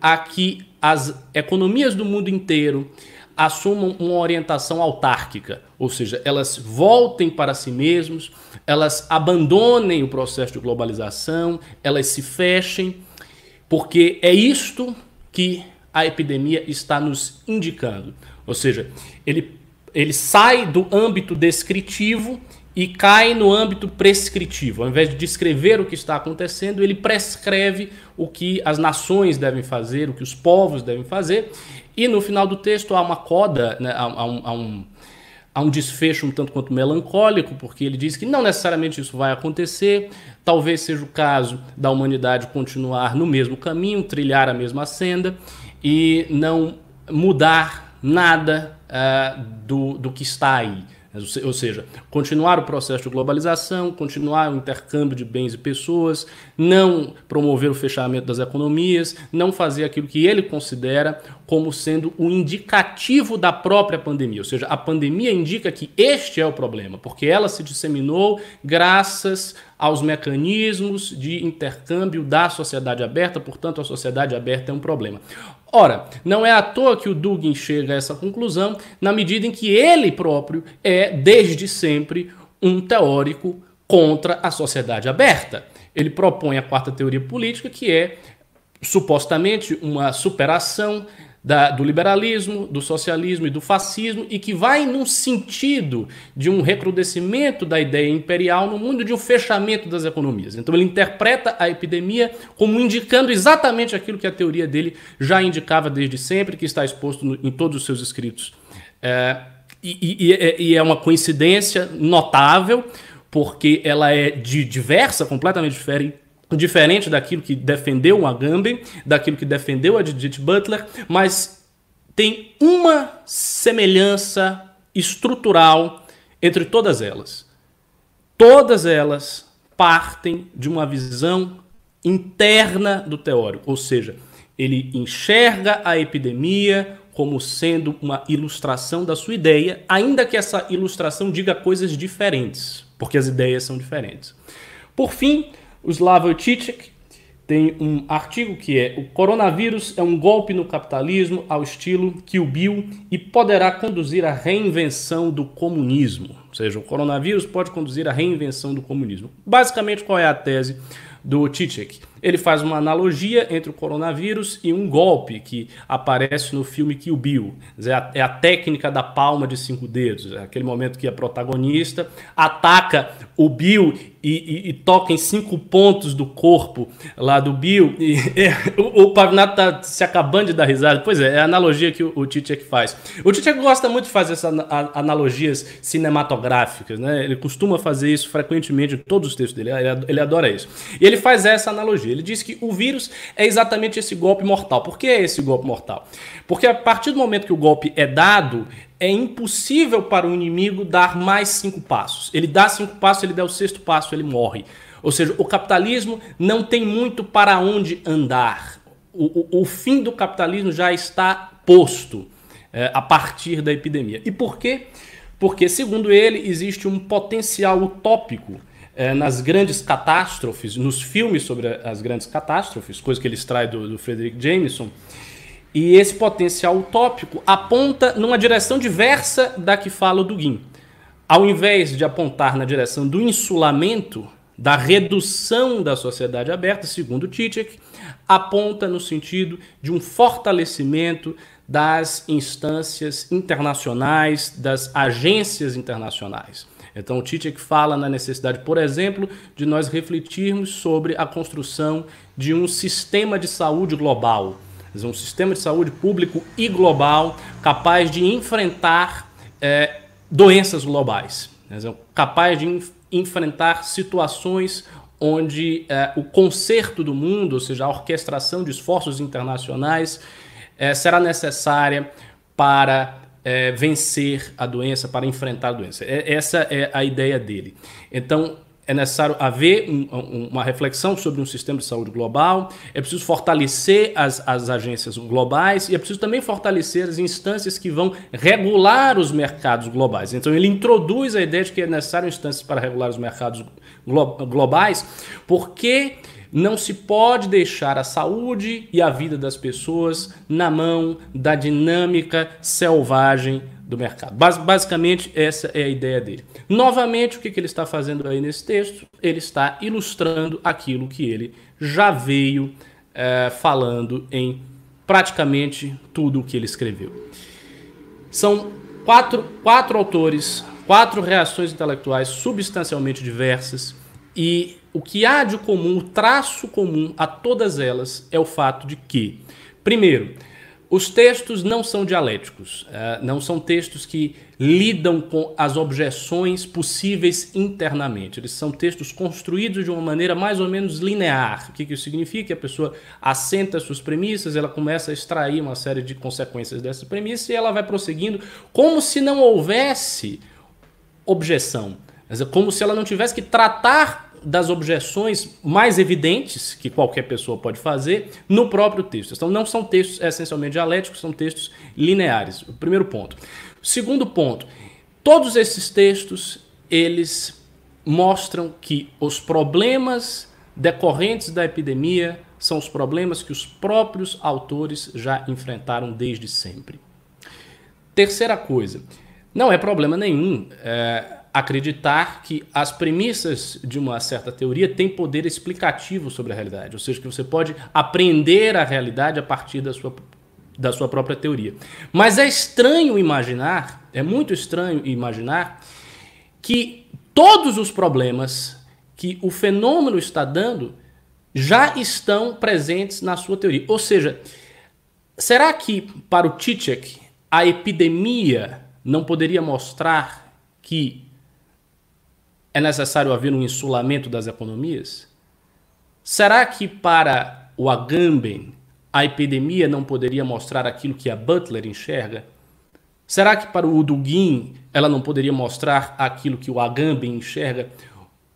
a que as economias do mundo inteiro assumam uma orientação autárquica, ou seja, elas voltem para si mesmos, elas abandonem o processo de globalização, elas se fechem, porque é isto que a epidemia está nos indicando. Ou seja, ele, ele sai do âmbito descritivo e cai no âmbito prescritivo. Ao invés de descrever o que está acontecendo, ele prescreve o que as nações devem fazer, o que os povos devem fazer. E no final do texto há uma coda, né, há, um, há, um, há um desfecho um tanto quanto melancólico, porque ele diz que não necessariamente isso vai acontecer. Talvez seja o caso da humanidade continuar no mesmo caminho, trilhar a mesma senda e não mudar nada uh, do, do que está aí. Ou seja, continuar o processo de globalização, continuar o intercâmbio de bens e pessoas, não promover o fechamento das economias, não fazer aquilo que ele considera como sendo o indicativo da própria pandemia. Ou seja, a pandemia indica que este é o problema, porque ela se disseminou graças aos mecanismos de intercâmbio da sociedade aberta, portanto, a sociedade aberta é um problema. Ora, não é à toa que o Dugin chega a essa conclusão, na medida em que ele próprio é, desde sempre, um teórico contra a sociedade aberta. Ele propõe a quarta teoria política, que é supostamente uma superação da, do liberalismo, do socialismo e do fascismo e que vai num sentido de um recrudescimento da ideia imperial no mundo de um fechamento das economias. Então ele interpreta a epidemia como indicando exatamente aquilo que a teoria dele já indicava desde sempre, que está exposto no, em todos os seus escritos. É, e, e, é, e é uma coincidência notável, porque ela é de diversa, completamente diferente diferente daquilo que defendeu o Agamben, daquilo que defendeu a Judith Butler, mas tem uma semelhança estrutural entre todas elas. Todas elas partem de uma visão interna do teórico, ou seja, ele enxerga a epidemia como sendo uma ilustração da sua ideia, ainda que essa ilustração diga coisas diferentes, porque as ideias são diferentes. Por fim, o Slavoj Žižek tem um artigo que é o coronavírus é um golpe no capitalismo ao estilo Kill Bill e poderá conduzir à reinvenção do comunismo. Ou seja, o coronavírus pode conduzir à reinvenção do comunismo. Basicamente, qual é a tese do Žižek? Ele faz uma analogia entre o coronavírus e um golpe que aparece no filme Kill Bill. É a, técnica da palma de cinco dedos. É aquele momento que a protagonista ataca o Bill e, e, e, toca em cinco pontos do corpo lá do Bill. E, <laughs> é, o, o Pavinato tá se acabando de dar risada. Pois é, é a analogia que o, o Tchek faz. O Tchek gosta muito de fazer essas analogias cinematográficas, né? Ele costuma fazer isso frequentemente em todos os textos dele. Ele, ele adora isso. E ele faz essa analogia. Ele diz que o vírus é exatamente esse golpe mortal. Por que é esse golpe mortal? Porque a partir do momento que o golpe é dado, é impossível para o inimigo dar mais cinco passos. Ele dá cinco passos, ele dá o sexto passo, ele morre. Ou seja, o capitalismo não tem muito para onde andar. O, o, o fim do capitalismo já está posto é, a partir da epidemia. E por quê? Porque, segundo ele, existe um potencial utópico é, nas grandes catástrofes, nos filmes sobre as grandes catástrofes, coisa que ele extrai do, do Frederick Jameson, e esse potencial utópico aponta numa direção diversa da que fala o Dugin. Ao invés de apontar na direção do insulamento, da redução da sociedade aberta, segundo Tchitchek, aponta no sentido de um fortalecimento das instâncias internacionais, das agências internacionais. Então, o Tchitchek fala na necessidade, por exemplo, de nós refletirmos sobre a construção de um sistema de saúde global. Um sistema de saúde público e global capaz de enfrentar é, doenças globais, capaz de enfrentar situações onde é, o conserto do mundo, ou seja, a orquestração de esforços internacionais, é, será necessária para é, vencer a doença, para enfrentar a doença. É, essa é a ideia dele. Então, é necessário haver um, um, uma reflexão sobre um sistema de saúde global, é preciso fortalecer as, as agências globais e é preciso também fortalecer as instâncias que vão regular os mercados globais. Então, ele introduz a ideia de que é necessário instâncias para regular os mercados glo globais, porque não se pode deixar a saúde e a vida das pessoas na mão da dinâmica selvagem do mercado. Bas basicamente, essa é a ideia dele. Novamente, o que, que ele está fazendo aí nesse texto? Ele está ilustrando aquilo que ele já veio é, falando em praticamente tudo o que ele escreveu. São quatro, quatro autores, quatro reações intelectuais substancialmente diversas, e o que há de comum, o traço comum a todas elas é o fato de que, primeiro, os textos não são dialéticos, uh, não são textos que lidam com as objeções possíveis internamente. Eles são textos construídos de uma maneira mais ou menos linear. O que, que isso significa? Que a pessoa assenta suas premissas, ela começa a extrair uma série de consequências dessa premissa e ela vai prosseguindo como se não houvesse objeção. Como se ela não tivesse que tratar das objeções mais evidentes que qualquer pessoa pode fazer no próprio texto. Então, não são textos essencialmente dialéticos, são textos lineares. O primeiro ponto. Segundo ponto. Todos esses textos, eles mostram que os problemas decorrentes da epidemia são os problemas que os próprios autores já enfrentaram desde sempre. Terceira coisa, não é problema nenhum é, acreditar que as premissas de uma certa teoria têm poder explicativo sobre a realidade, ou seja, que você pode aprender a realidade a partir da sua, da sua própria teoria. Mas é estranho imaginar, é muito estranho imaginar que todos os problemas que o fenômeno está dando já estão presentes na sua teoria. Ou seja, será que para o Tchitchek a epidemia não poderia mostrar que é necessário haver um insulamento das economias? Será que para o Agamben a epidemia não poderia mostrar aquilo que a Butler enxerga? Será que para o Dugin ela não poderia mostrar aquilo que o Agamben enxerga?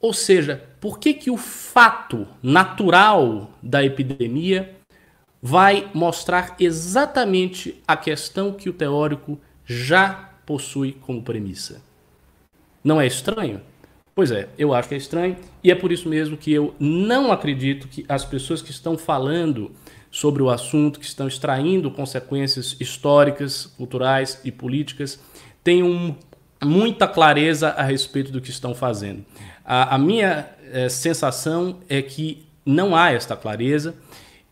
Ou seja, por que, que o fato natural da epidemia vai mostrar exatamente a questão que o teórico já possui como premissa? Não é estranho? Pois é, eu acho que é estranho e é por isso mesmo que eu não acredito que as pessoas que estão falando sobre o assunto, que estão extraindo consequências históricas, culturais e políticas, tenham muita clareza a respeito do que estão fazendo. A, a minha é, sensação é que não há esta clareza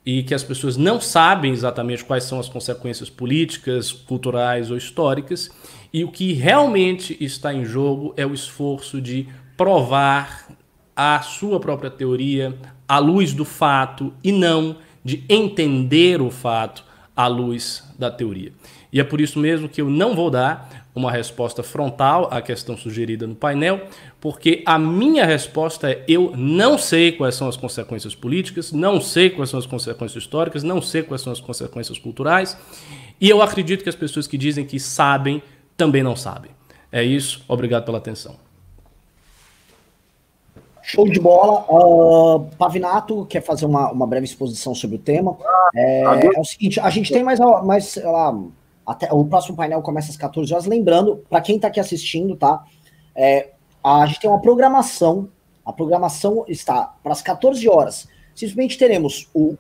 e que as pessoas não sabem exatamente quais são as consequências políticas, culturais ou históricas, e o que realmente está em jogo é o esforço de provar a sua própria teoria à luz do fato e não de entender o fato à luz da teoria. E é por isso mesmo que eu não vou dar uma resposta frontal à questão sugerida no painel, porque a minha resposta é: eu não sei quais são as consequências políticas, não sei quais são as consequências históricas, não sei quais são as consequências culturais, e eu acredito que as pessoas que dizem que sabem também não sabem. É isso, obrigado pela atenção. Show de bola. Uh, Pavinato quer fazer uma, uma breve exposição sobre o tema. É, é o seguinte: a gente tem mais, mais lá, até, o próximo painel começa às 14 horas. Lembrando, para quem está aqui assistindo, tá? É, a gente tem uma programação. A programação está para as 14 horas. Simplesmente teremos o,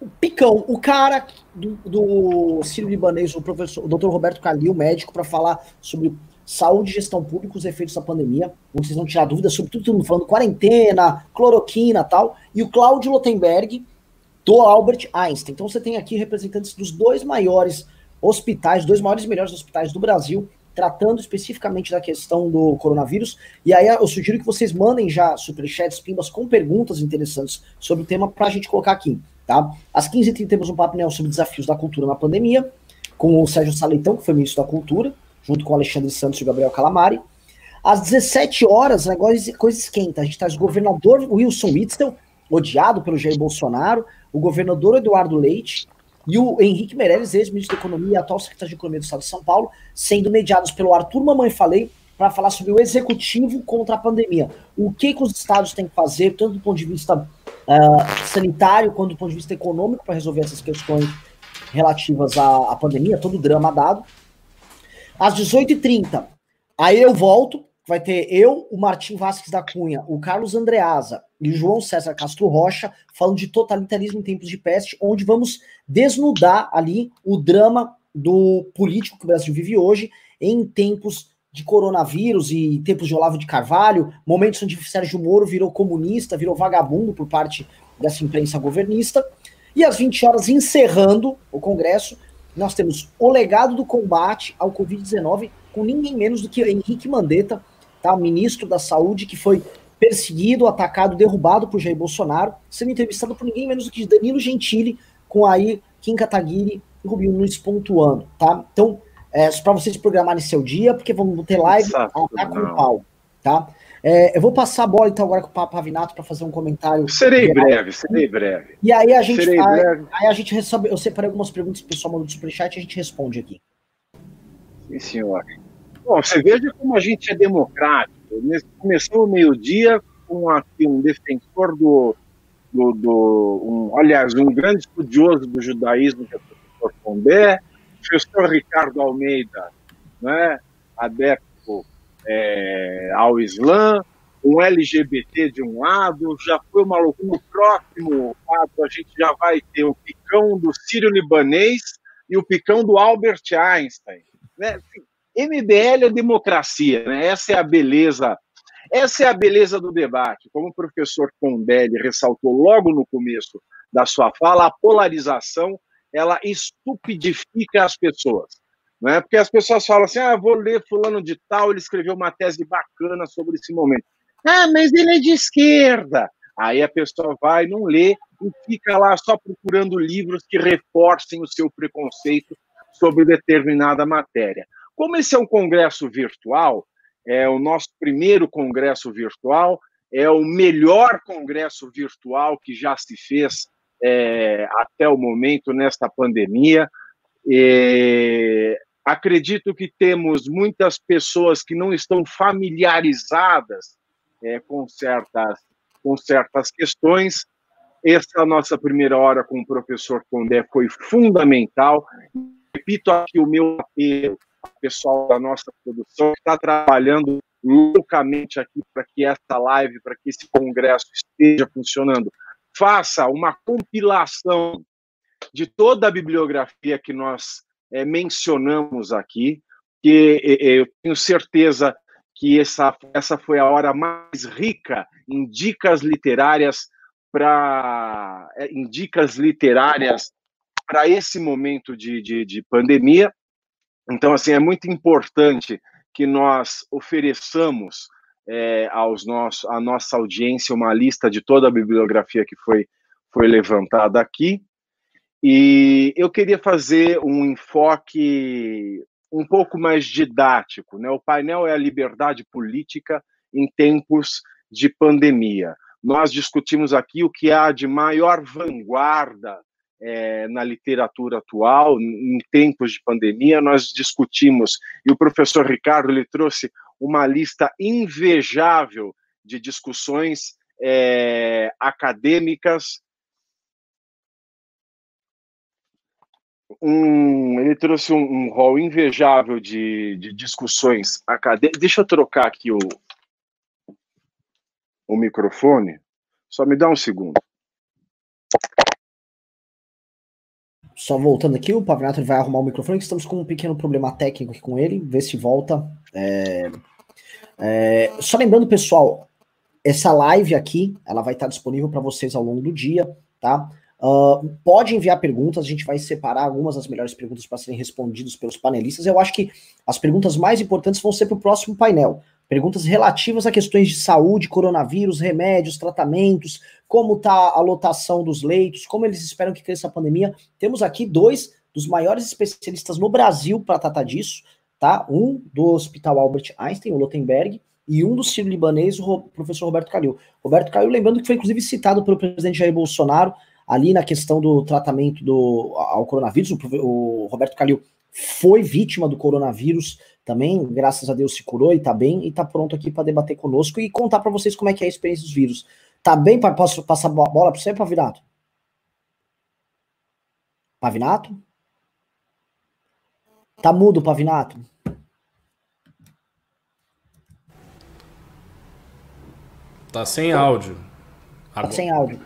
o Picão, o cara do, do Sírio Libanês, o professor, o Dr. Roberto Calil, médico, para falar sobre saúde e gestão pública, os efeitos da pandemia, onde vocês vão tirar dúvidas sobre tudo, falando quarentena, cloroquina tal, e o Cláudio Lotenberg, do Albert Einstein. Então você tem aqui representantes dos dois maiores hospitais, dois maiores e melhores hospitais do Brasil, tratando especificamente da questão do coronavírus. E aí eu sugiro que vocês mandem já superchats, pimbas com perguntas interessantes sobre o tema para a gente colocar aqui, tá? Às 15h30 temos um papo sobre desafios da cultura na pandemia, com o Sérgio Saleitão, que foi ministro da Cultura junto com Alexandre Santos e Gabriel Calamari. Às 17 horas, negócio, coisa esquenta. A gente traz o governador Wilson Witzel, odiado pelo Jair Bolsonaro, o governador Eduardo Leite e o Henrique Meirelles, ex-ministro da Economia e atual secretário de Economia do Estado de São Paulo, sendo mediados pelo Arthur Mamãe Falei para falar sobre o executivo contra a pandemia. O que, que os estados têm que fazer, tanto do ponto de vista uh, sanitário quanto do ponto de vista econômico, para resolver essas questões relativas à, à pandemia, todo o drama dado. Às 18h30, aí eu volto, vai ter eu, o Martim Vasques da Cunha, o Carlos Andreasa e o João César Castro Rocha falando de totalitarismo em tempos de peste, onde vamos desnudar ali o drama do político que o Brasil vive hoje em tempos de coronavírus e tempos de Olavo de Carvalho, momentos onde Sérgio Moro virou comunista, virou vagabundo por parte dessa imprensa governista. E às 20 horas, encerrando o Congresso, nós temos o legado do combate ao Covid-19 com ninguém menos do que Henrique Mandetta, tá? ministro da Saúde, que foi perseguido, atacado, derrubado por Jair Bolsonaro, sendo entrevistado por ninguém menos do que Danilo Gentili, com aí Kim Kataguiri e Rubinho Nunes pontuando, tá? Então, é, para vocês programarem seu dia, porque vamos ter live a, com o pau, tá? É, eu vou passar a bola então agora com o Pavinato para fazer um comentário. Serei geral. breve, serei breve. E aí a gente serei breve. aí a gente recebe, eu separei algumas perguntas que o pessoal mandou do superchat e a gente responde aqui. Sim, senhor. Bom, você veja como a gente é democrático. Começou o meio-dia com aqui um defensor do, do, do um, aliás, um grande estudioso do judaísmo, que é o professor Pondé, professor Ricardo Almeida, né, adepto é, ao Islã, um LGBT de um lado, já foi uma loucura. No próximo a gente já vai ter o picão do sírio-libanês e o picão do Albert Einstein. Né? MBL é democracia, né? essa é a beleza. Essa é a beleza do debate. Como o professor Pondelli ressaltou logo no começo da sua fala, a polarização ela estupidifica as pessoas. Né? Porque as pessoas falam assim: ah, vou ler Fulano de Tal, ele escreveu uma tese bacana sobre esse momento. Ah, mas ele é de esquerda. Aí a pessoa vai, não lê e fica lá só procurando livros que reforcem o seu preconceito sobre determinada matéria. Como esse é um congresso virtual, é o nosso primeiro congresso virtual, é o melhor congresso virtual que já se fez é, até o momento nesta pandemia. Acredito que temos muitas pessoas que não estão familiarizadas é, com, certas, com certas questões. Essa nossa primeira hora com o professor Condé foi fundamental. Repito aqui o meu apelo ao pessoal da nossa produção que está trabalhando loucamente aqui para que essa live, para que esse congresso esteja funcionando. Faça uma compilação de toda a bibliografia que nós é, mencionamos aqui, que eu tenho certeza que essa, essa foi a hora mais rica em dicas literárias para é, em dicas literárias para esse momento de, de, de pandemia. Então, assim, é muito importante que nós ofereçamos é, aos nossos, à nossa audiência uma lista de toda a bibliografia que foi, foi levantada aqui. E eu queria fazer um enfoque um pouco mais didático. Né? O painel é a liberdade política em tempos de pandemia. Nós discutimos aqui o que há de maior vanguarda é, na literatura atual, em tempos de pandemia, nós discutimos, e o professor Ricardo ele trouxe uma lista invejável de discussões é, acadêmicas. Um, ele trouxe um, um rol invejável de, de discussões acadêmicas. Deixa eu trocar aqui o, o microfone. Só me dá um segundo. Só voltando aqui, o Pavinato vai arrumar o microfone, que estamos com um pequeno problema técnico aqui com ele, ver se volta. É... É... Só lembrando, pessoal, essa live aqui, ela vai estar disponível para vocês ao longo do dia, tá? Uh, pode enviar perguntas, a gente vai separar algumas das melhores perguntas para serem respondidas pelos panelistas. Eu acho que as perguntas mais importantes vão ser para o próximo painel. Perguntas relativas a questões de saúde, coronavírus, remédios, tratamentos, como está a lotação dos leitos, como eles esperam que cresça a pandemia. Temos aqui dois dos maiores especialistas no Brasil para tratar disso, tá? Um do Hospital Albert Einstein, o Lotenberg, e um do Ciro Libanês, o professor Roberto Calil. Roberto Calil, lembrando que foi inclusive citado pelo presidente Jair Bolsonaro ali na questão do tratamento do, ao coronavírus. O, o Roberto Calil foi vítima do coronavírus também, graças a Deus se curou e tá bem e tá pronto aqui para debater conosco e contar para vocês como é que é a experiência dos vírus. Tá bem? Posso passar a bola para você, Pavinato? Pavinato? Tá mudo, Pavinato? Tá sem áudio. Agora. Tá sem áudio.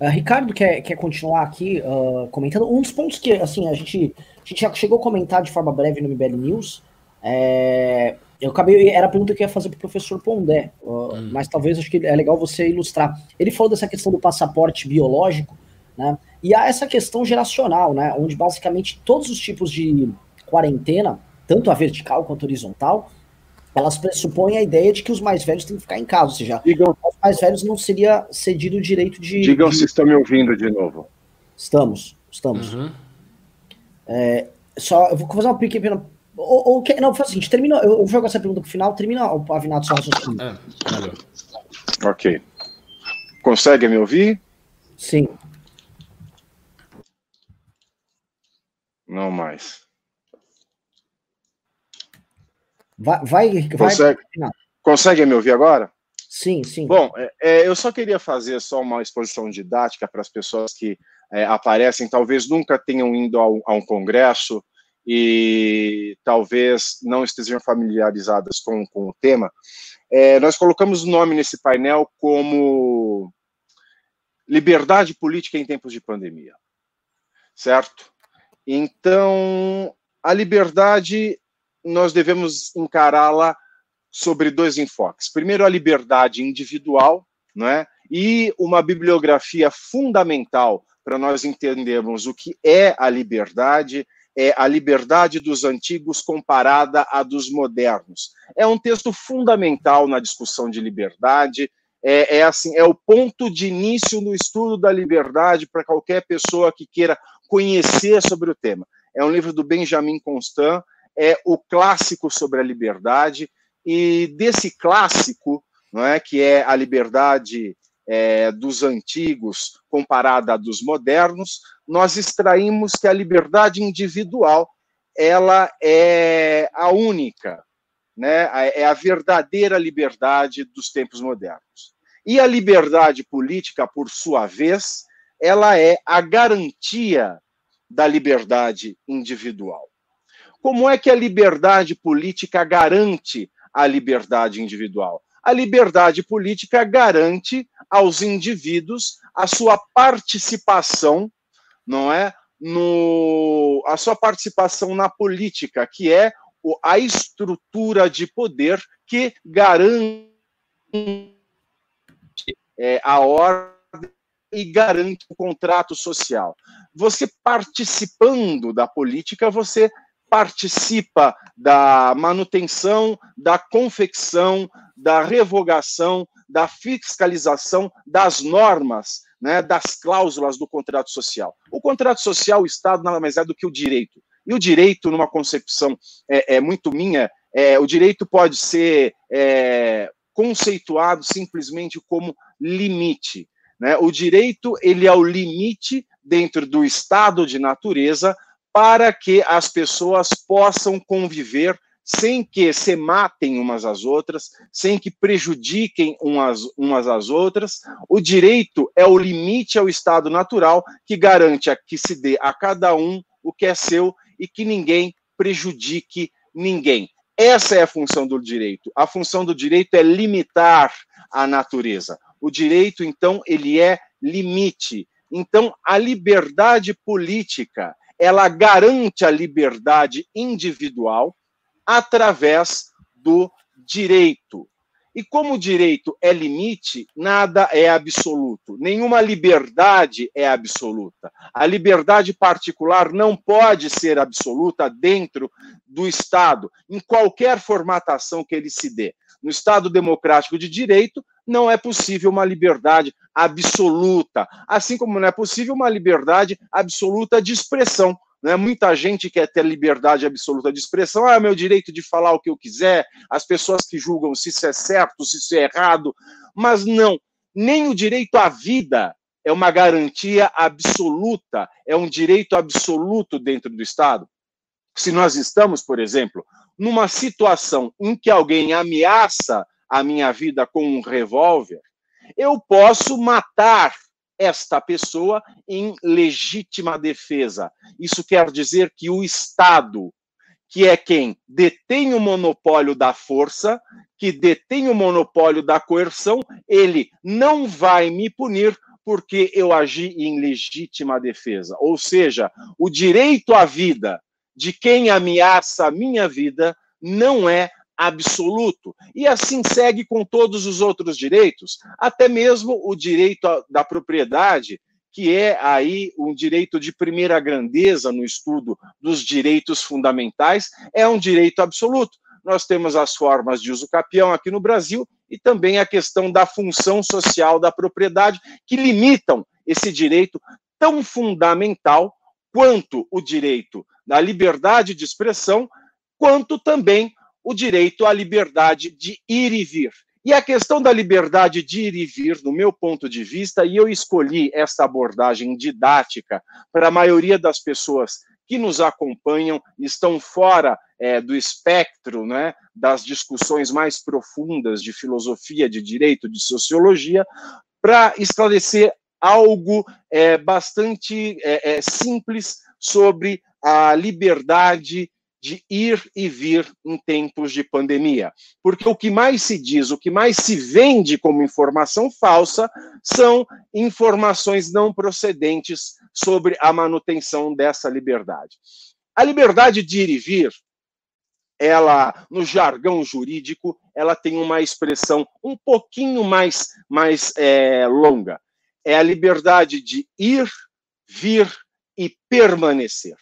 Uh, Ricardo quer, quer continuar aqui uh, comentando. Um dos pontos que assim, a gente, a gente já chegou a comentar de forma breve no MBL News. É, eu acabei. Era a pergunta que eu ia fazer para o professor Pondé, uh, hum. mas talvez acho que é legal você ilustrar. Ele falou dessa questão do passaporte biológico, né? E há essa questão geracional, né? Onde basicamente todos os tipos de quarentena, tanto a vertical quanto a horizontal, elas pressupõem a ideia de que os mais velhos têm que ficar em casa, ou seja, Digam, os mais velhos não seria cedido o direito de. Digam de... se estão me ouvindo de novo. Estamos, estamos. Uhum. É, só, eu vou fazer uma pequena. Ou, ou, não, faz o seguinte, termina, eu vou jogar essa pergunta pro final, termina o Avinato só raciocínio. É. Ok. Consegue me ouvir? Sim. Não mais. Vai, vai, consegue, vai... consegue me ouvir agora? Sim, sim. Bom, é, é, eu só queria fazer só uma exposição didática para as pessoas que é, aparecem, talvez nunca tenham ido a um, a um congresso e talvez não estejam familiarizadas com, com o tema. É, nós colocamos o nome nesse painel como Liberdade Política em Tempos de Pandemia, certo? Então, a liberdade nós devemos encará-la sobre dois enfoques. Primeiro, a liberdade individual, não é? e uma bibliografia fundamental para nós entendermos o que é a liberdade, é a liberdade dos antigos comparada à dos modernos. É um texto fundamental na discussão de liberdade, é, é, assim, é o ponto de início no estudo da liberdade para qualquer pessoa que queira conhecer sobre o tema. É um livro do Benjamin Constant, é o clássico sobre a liberdade, e desse clássico, não é, que é a liberdade é, dos antigos comparada à dos modernos, nós extraímos que a liberdade individual ela é a única, né, é a verdadeira liberdade dos tempos modernos. E a liberdade política, por sua vez, ela é a garantia da liberdade individual. Como é que a liberdade política garante a liberdade individual? A liberdade política garante aos indivíduos a sua participação, não é? No, a sua participação na política, que é a estrutura de poder que garante é, a ordem e garante o contrato social. Você participando da política, você participa da manutenção, da confecção, da revogação, da fiscalização das normas, né, das cláusulas do contrato social. O contrato social, o Estado, nada mais é do que o direito. E o direito, numa concepção é, é muito minha, é, o direito pode ser é, conceituado simplesmente como limite. Né? O direito ele é o limite dentro do estado de natureza para que as pessoas possam conviver sem que se matem umas às outras, sem que prejudiquem umas, umas às outras. O direito é o limite ao estado natural que garante a que se dê a cada um o que é seu e que ninguém prejudique ninguém. Essa é a função do direito. A função do direito é limitar a natureza. O direito, então, ele é limite. Então, a liberdade política, ela garante a liberdade individual através do direito. E como o direito é limite, nada é absoluto. Nenhuma liberdade é absoluta. A liberdade particular não pode ser absoluta dentro do Estado, em qualquer formatação que ele se dê. No Estado democrático de direito, não é possível uma liberdade absoluta, assim como não é possível uma liberdade absoluta de expressão. Né? Muita gente quer ter liberdade absoluta de expressão, ah, é meu direito de falar o que eu quiser, as pessoas que julgam se isso é certo, se isso é errado, mas não, nem o direito à vida é uma garantia absoluta, é um direito absoluto dentro do Estado. Se nós estamos, por exemplo, numa situação em que alguém ameaça a minha vida com um revólver, eu posso matar esta pessoa em legítima defesa. Isso quer dizer que o Estado, que é quem detém o monopólio da força, que detém o monopólio da coerção, ele não vai me punir porque eu agi em legítima defesa. Ou seja, o direito à vida de quem ameaça a minha vida não é absoluto. E assim segue com todos os outros direitos, até mesmo o direito da propriedade, que é aí um direito de primeira grandeza no estudo dos direitos fundamentais, é um direito absoluto. Nós temos as formas de uso capião aqui no Brasil e também a questão da função social da propriedade, que limitam esse direito tão fundamental quanto o direito da liberdade de expressão, quanto também o direito à liberdade de ir e vir. E a questão da liberdade de ir e vir, no meu ponto de vista, e eu escolhi essa abordagem didática para a maioria das pessoas que nos acompanham, estão fora é, do espectro né, das discussões mais profundas de filosofia, de direito, de sociologia, para esclarecer algo é, bastante é, é simples sobre a liberdade de ir e vir em tempos de pandemia. Porque o que mais se diz, o que mais se vende como informação falsa são informações não procedentes sobre a manutenção dessa liberdade. A liberdade de ir e vir, ela, no jargão jurídico, ela tem uma expressão um pouquinho mais, mais é, longa. É a liberdade de ir, vir e permanecer.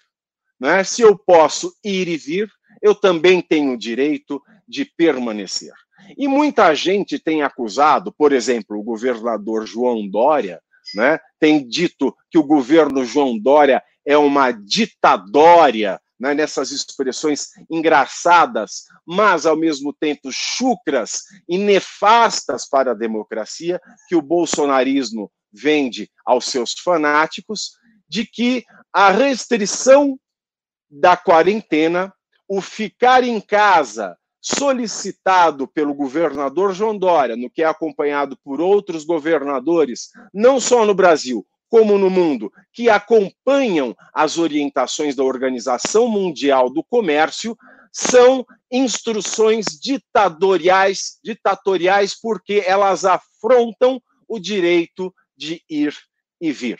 Né? Se eu posso ir e vir, eu também tenho o direito de permanecer. E muita gente tem acusado, por exemplo, o governador João Dória, né, tem dito que o governo João Dória é uma ditadória, né, nessas expressões engraçadas, mas ao mesmo tempo chucras e nefastas para a democracia, que o bolsonarismo vende aos seus fanáticos, de que a restrição da quarentena, o ficar em casa solicitado pelo governador João Dória, no que é acompanhado por outros governadores, não só no Brasil, como no mundo, que acompanham as orientações da Organização Mundial do Comércio, são instruções ditatoriais, ditatoriais porque elas afrontam o direito de ir e vir.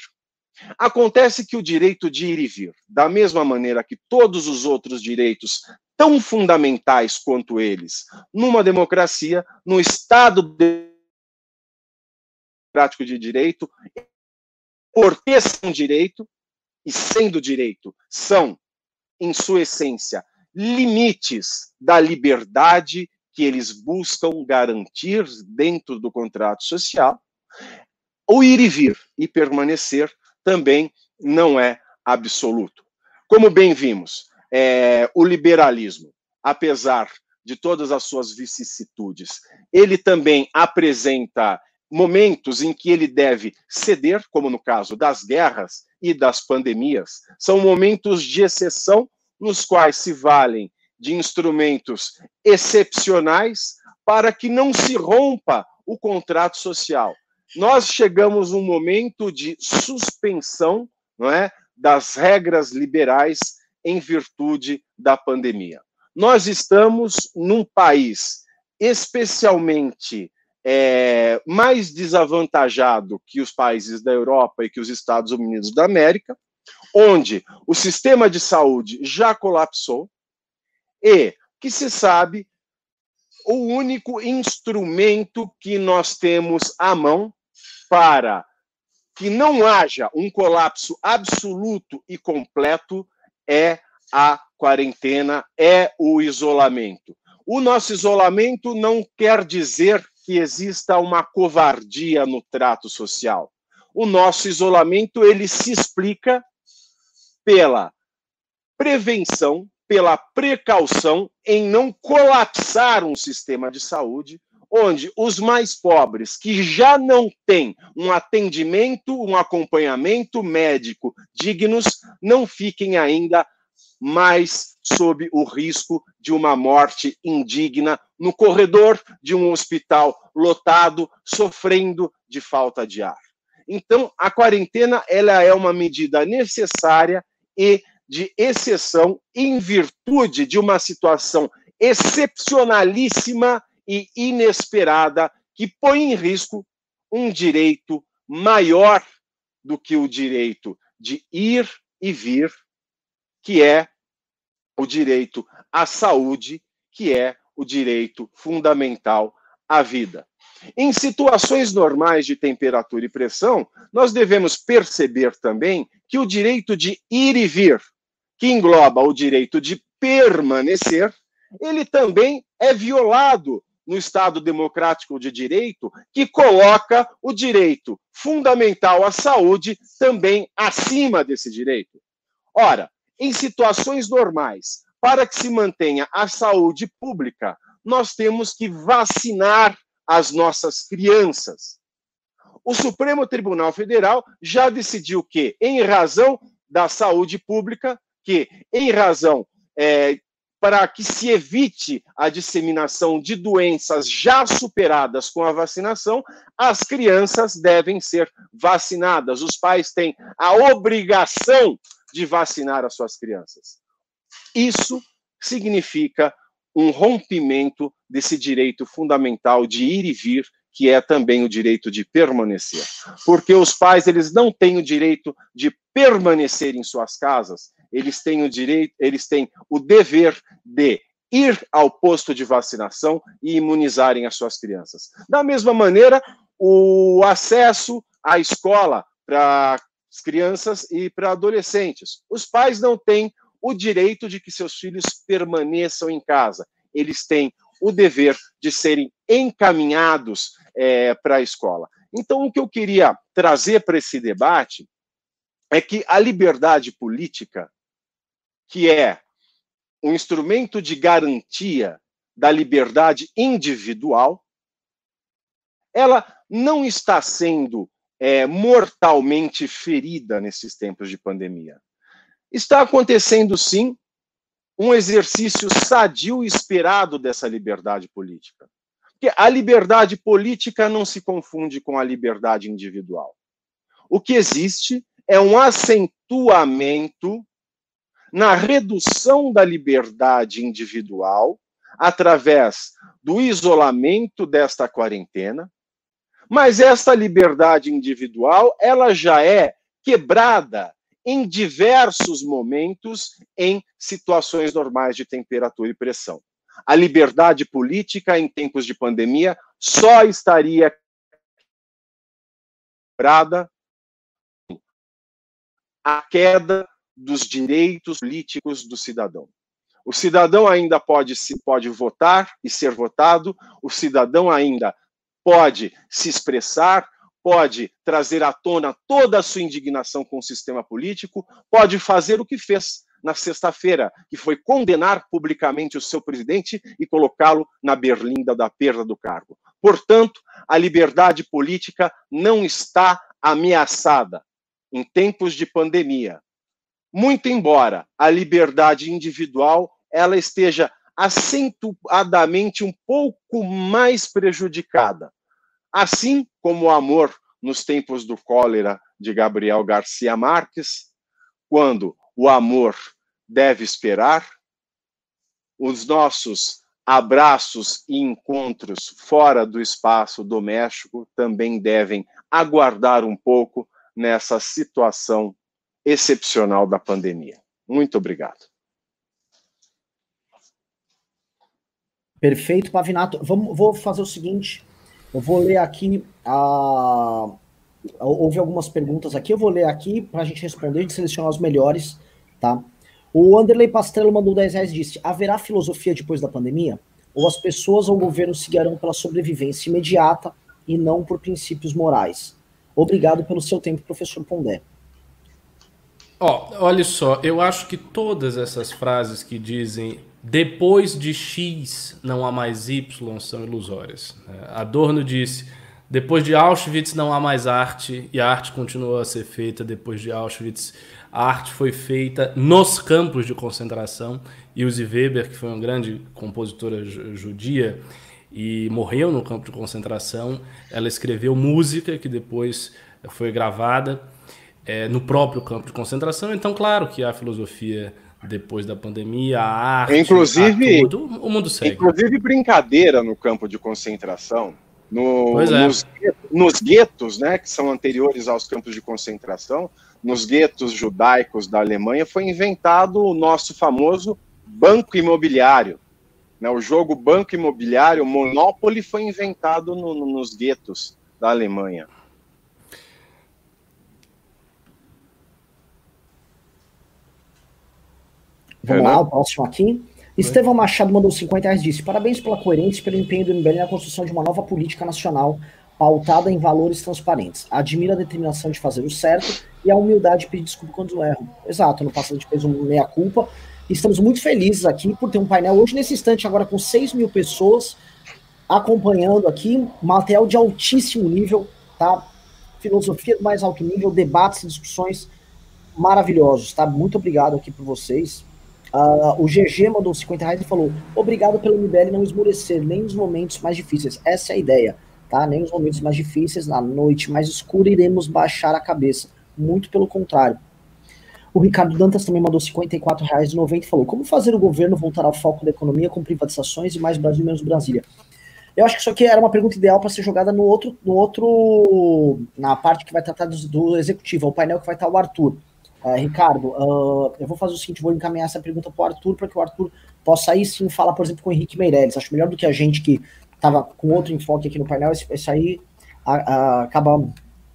Acontece que o direito de ir e vir, da mesma maneira que todos os outros direitos tão fundamentais quanto eles, numa democracia, no Estado democrático de direito, porque são direito, e sendo direito, são, em sua essência, limites da liberdade que eles buscam garantir dentro do contrato social, o ir e vir e permanecer também não é absoluto. Como bem vimos, é, o liberalismo, apesar de todas as suas vicissitudes, ele também apresenta momentos em que ele deve ceder, como no caso das guerras e das pandemias, são momentos de exceção nos quais se valem de instrumentos excepcionais para que não se rompa o contrato social. Nós chegamos um momento de suspensão, não é, das regras liberais em virtude da pandemia. Nós estamos num país especialmente é, mais desavantajado que os países da Europa e que os Estados Unidos da América, onde o sistema de saúde já colapsou e que se sabe o único instrumento que nós temos à mão para que não haja um colapso absoluto e completo é a quarentena, é o isolamento. O nosso isolamento não quer dizer que exista uma covardia no trato social. O nosso isolamento ele se explica pela prevenção, pela precaução em não colapsar um sistema de saúde onde os mais pobres, que já não têm um atendimento, um acompanhamento médico dignos, não fiquem ainda mais sob o risco de uma morte indigna no corredor de um hospital lotado, sofrendo de falta de ar. Então, a quarentena ela é uma medida necessária e de exceção em virtude de uma situação excepcionalíssima e inesperada que põe em risco um direito maior do que o direito de ir e vir, que é o direito à saúde, que é o direito fundamental à vida. Em situações normais de temperatura e pressão, nós devemos perceber também que o direito de ir e vir, que engloba o direito de permanecer, ele também é violado no Estado democrático de direito, que coloca o direito fundamental à saúde também acima desse direito. Ora, em situações normais, para que se mantenha a saúde pública, nós temos que vacinar as nossas crianças. O Supremo Tribunal Federal já decidiu que, em razão da saúde pública, que, em razão é, para que se evite a disseminação de doenças já superadas com a vacinação, as crianças devem ser vacinadas. Os pais têm a obrigação de vacinar as suas crianças. Isso significa um rompimento desse direito fundamental de ir e vir, que é também o direito de permanecer. Porque os pais, eles não têm o direito de permanecer em suas casas, eles têm o direito, eles têm o dever de ir ao posto de vacinação e imunizarem as suas crianças. Da mesma maneira, o acesso à escola para as crianças e para adolescentes. Os pais não têm o direito de que seus filhos permaneçam em casa. Eles têm o dever de serem encaminhados é, para a escola. Então, o que eu queria trazer para esse debate é que a liberdade política que é um instrumento de garantia da liberdade individual, ela não está sendo é, mortalmente ferida nesses tempos de pandemia. Está acontecendo, sim, um exercício sadio e esperado dessa liberdade política. Porque a liberdade política não se confunde com a liberdade individual. O que existe é um acentuamento na redução da liberdade individual através do isolamento desta quarentena, mas esta liberdade individual, ela já é quebrada em diversos momentos em situações normais de temperatura e pressão. A liberdade política em tempos de pandemia só estaria equilibrada, a queda dos direitos políticos do cidadão. O cidadão ainda pode se pode votar e ser votado, o cidadão ainda pode se expressar, pode trazer à tona toda a sua indignação com o sistema político, pode fazer o que fez na sexta-feira, que foi condenar publicamente o seu presidente e colocá-lo na berlinda da perda do cargo. Portanto, a liberdade política não está ameaçada em tempos de pandemia. Muito embora a liberdade individual ela esteja acentuadamente um pouco mais prejudicada. Assim como o amor nos tempos do cólera de Gabriel Garcia Marques, quando o amor deve esperar, os nossos abraços e encontros fora do espaço doméstico também devem aguardar um pouco nessa situação excepcional da pandemia. Muito obrigado. Perfeito, Pavinato. Vamos, vou fazer o seguinte: eu vou ler aqui a. Houve algumas perguntas aqui, eu vou ler aqui para a gente responder, gente selecionar os melhores, tá? O Anderley Pastrello mandou 10 reais e disse: haverá filosofia depois da pandemia? Ou as pessoas ou o governo seguirão pela sobrevivência imediata e não por princípios morais? Obrigado pelo seu tempo, professor Pondé. Oh, olha só, eu acho que todas essas frases que dizem depois de X não há mais Y são ilusórias. É, Adorno disse: depois de Auschwitz não há mais arte e a arte continuou a ser feita depois de Auschwitz. A arte foi feita nos campos de concentração. Ilse Weber, que foi uma grande compositora judia e morreu no campo de concentração, ela escreveu música que depois foi gravada é, no próprio campo de concentração. Então, claro que a filosofia depois da pandemia, a arte, inclusive, a tudo, o mundo segue. Inclusive brincadeira no campo de concentração, no, é. nos, nos, guetos, né, que são anteriores aos campos de concentração, nos guetos judaicos da Alemanha, foi inventado o nosso famoso banco imobiliário. Né, o jogo banco imobiliário, Monopoly, foi inventado no, no, nos guetos da Alemanha. Vamos lá, o próximo aqui. Estevão Machado mandou 50 reais e disse: Parabéns pela coerência e pelo empenho do MBL na construção de uma nova política nacional pautada em valores transparentes. Admiro a determinação de fazer o certo e a humildade de pedir desculpa quando erro. Exato, no passado a gente fez um meia-culpa. Estamos muito felizes aqui por ter um painel hoje, nesse instante, agora com 6 mil pessoas acompanhando aqui, material de altíssimo nível, tá? Filosofia do mais alto nível, debates e discussões maravilhosos, tá? Muito obrigado aqui por vocês. Uh, o GG mandou 50 reais e falou: Obrigado pelo MBL não esmorecer, nem nos momentos mais difíceis. Essa é a ideia, tá? Nem nos momentos mais difíceis, na noite mais escura, iremos baixar a cabeça. Muito pelo contrário. O Ricardo Dantas também mandou 54 reais e 90 falou: Como fazer o governo voltar ao foco da economia com privatizações e mais Brasil menos Brasília? Eu acho que isso aqui era uma pergunta ideal para ser jogada no outro, no outro, na parte que vai tratar do, do executivo, o painel que vai estar o Arthur. Uh, Ricardo, uh, eu vou fazer o seguinte, vou encaminhar essa pergunta para o Arthur, para que o Arthur possa aí sim falar, por exemplo, com o Henrique Meirelles. Acho melhor do que a gente que estava com outro enfoque aqui no painel, esse aí acaba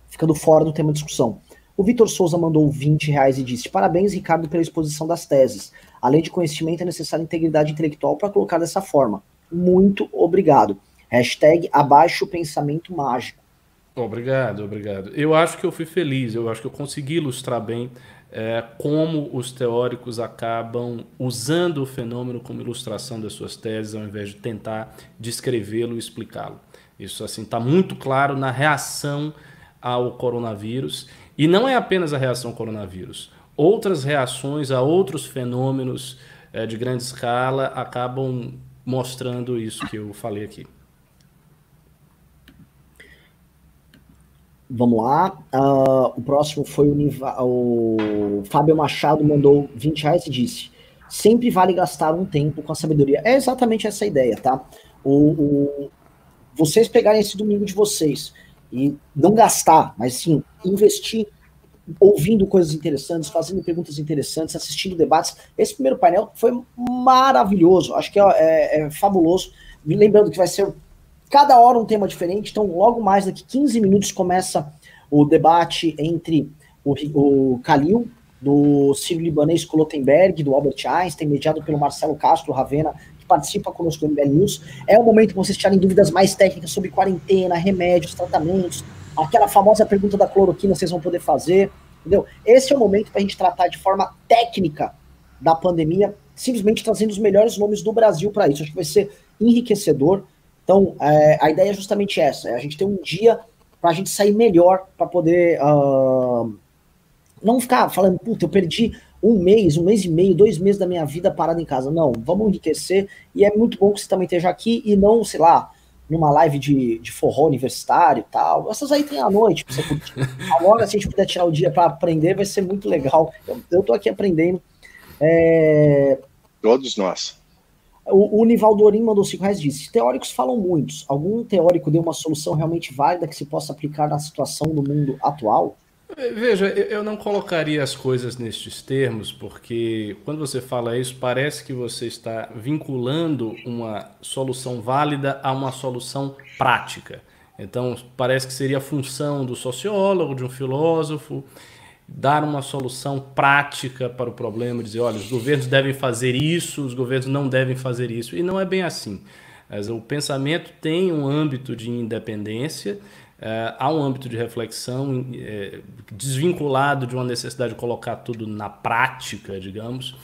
ficando fora do tema de discussão. O Vitor Souza mandou 20 reais e disse: Parabéns, Ricardo, pela exposição das teses. Além de conhecimento, é necessária integridade intelectual para colocar dessa forma. Muito obrigado. Hashtag abaixo pensamento mágico. Obrigado, obrigado. Eu acho que eu fui feliz, eu acho que eu consegui ilustrar bem é, como os teóricos acabam usando o fenômeno como ilustração das suas teses, ao invés de tentar descrevê-lo e explicá-lo. Isso assim está muito claro na reação ao coronavírus e não é apenas a reação ao coronavírus. Outras reações a outros fenômenos é, de grande escala acabam mostrando isso que eu falei aqui. Vamos lá. Uh, o próximo foi o, Niva, o Fábio Machado, mandou 20 reais e disse: sempre vale gastar um tempo com a sabedoria. É exatamente essa ideia, tá? O, o, vocês pegarem esse domingo de vocês e não gastar, mas sim investir ouvindo coisas interessantes, fazendo perguntas interessantes, assistindo debates. Esse primeiro painel foi maravilhoso, acho que é, é, é fabuloso. Lembrando que vai ser cada hora um tema diferente, então logo mais daqui 15 minutos começa o debate entre o, o Kalil, do Ciro Libanês Klotenberg, do Albert Einstein, mediado pelo Marcelo Castro Ravena, que participa conosco do MBL News. É o momento que vocês tirarem dúvidas mais técnicas sobre quarentena, remédios, tratamentos, aquela famosa pergunta da cloroquina vocês vão poder fazer, entendeu? Esse é o momento para a gente tratar de forma técnica da pandemia, simplesmente trazendo os melhores nomes do Brasil para isso. Acho que vai ser enriquecedor. Então, é, a ideia é justamente essa: é a gente ter um dia para a gente sair melhor, para poder uh, não ficar falando, puta, eu perdi um mês, um mês e meio, dois meses da minha vida parado em casa. Não, vamos enriquecer. E é muito bom que você também esteja aqui e não, sei lá, numa live de, de forró universitário e tal. Essas aí tem à noite pra você curtir. Agora, se a gente puder tirar o dia para aprender, vai ser muito legal. Eu, eu tô aqui aprendendo. É... Todos nós. O, o Nivaldo Orim mandou 5 reais disse: teóricos falam muitos. Algum teórico deu uma solução realmente válida que se possa aplicar na situação do mundo atual? Veja, eu não colocaria as coisas nestes termos, porque quando você fala isso, parece que você está vinculando uma solução válida a uma solução prática. Então, parece que seria a função do sociólogo, de um filósofo, dar uma solução prática para o problema, dizer, olha, os governos devem fazer isso, os governos não devem fazer isso. E não é bem assim. O pensamento tem um âmbito de independência, Uh, há um âmbito de reflexão uh, desvinculado de uma necessidade de colocar tudo na prática, digamos.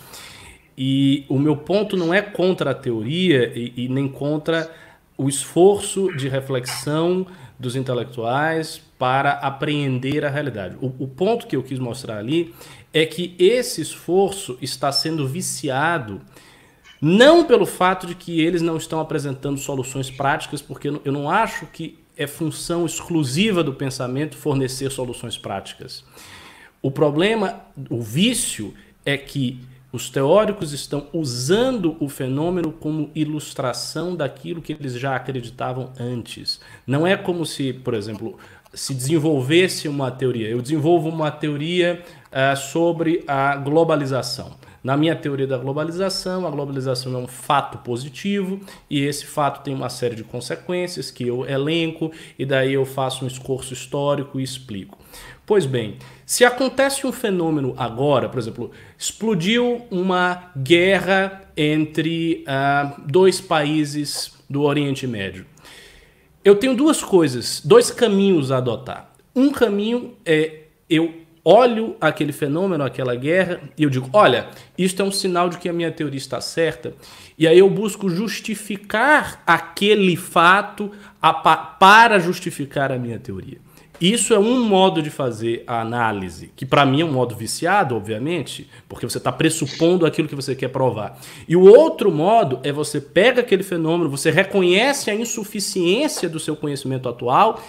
E o meu ponto não é contra a teoria e, e nem contra o esforço de reflexão dos intelectuais para apreender a realidade. O, o ponto que eu quis mostrar ali é que esse esforço está sendo viciado não pelo fato de que eles não estão apresentando soluções práticas, porque eu não acho que é função exclusiva do pensamento fornecer soluções práticas. O problema, o vício, é que os teóricos estão usando o fenômeno como ilustração daquilo que eles já acreditavam antes. Não é como se, por exemplo, se desenvolvesse uma teoria. Eu desenvolvo uma teoria uh, sobre a globalização. Na minha teoria da globalização, a globalização é um fato positivo e esse fato tem uma série de consequências que eu elenco e daí eu faço um esforço histórico e explico. Pois bem, se acontece um fenômeno agora, por exemplo, explodiu uma guerra entre uh, dois países do Oriente Médio. Eu tenho duas coisas, dois caminhos a adotar. Um caminho é eu olho aquele fenômeno, aquela guerra, e eu digo: olha, isto é um sinal de que a minha teoria está certa. E aí eu busco justificar aquele fato para justificar a minha teoria. Isso é um modo de fazer a análise, que para mim é um modo viciado, obviamente, porque você está pressupondo aquilo que você quer provar. E o outro modo é você pega aquele fenômeno, você reconhece a insuficiência do seu conhecimento atual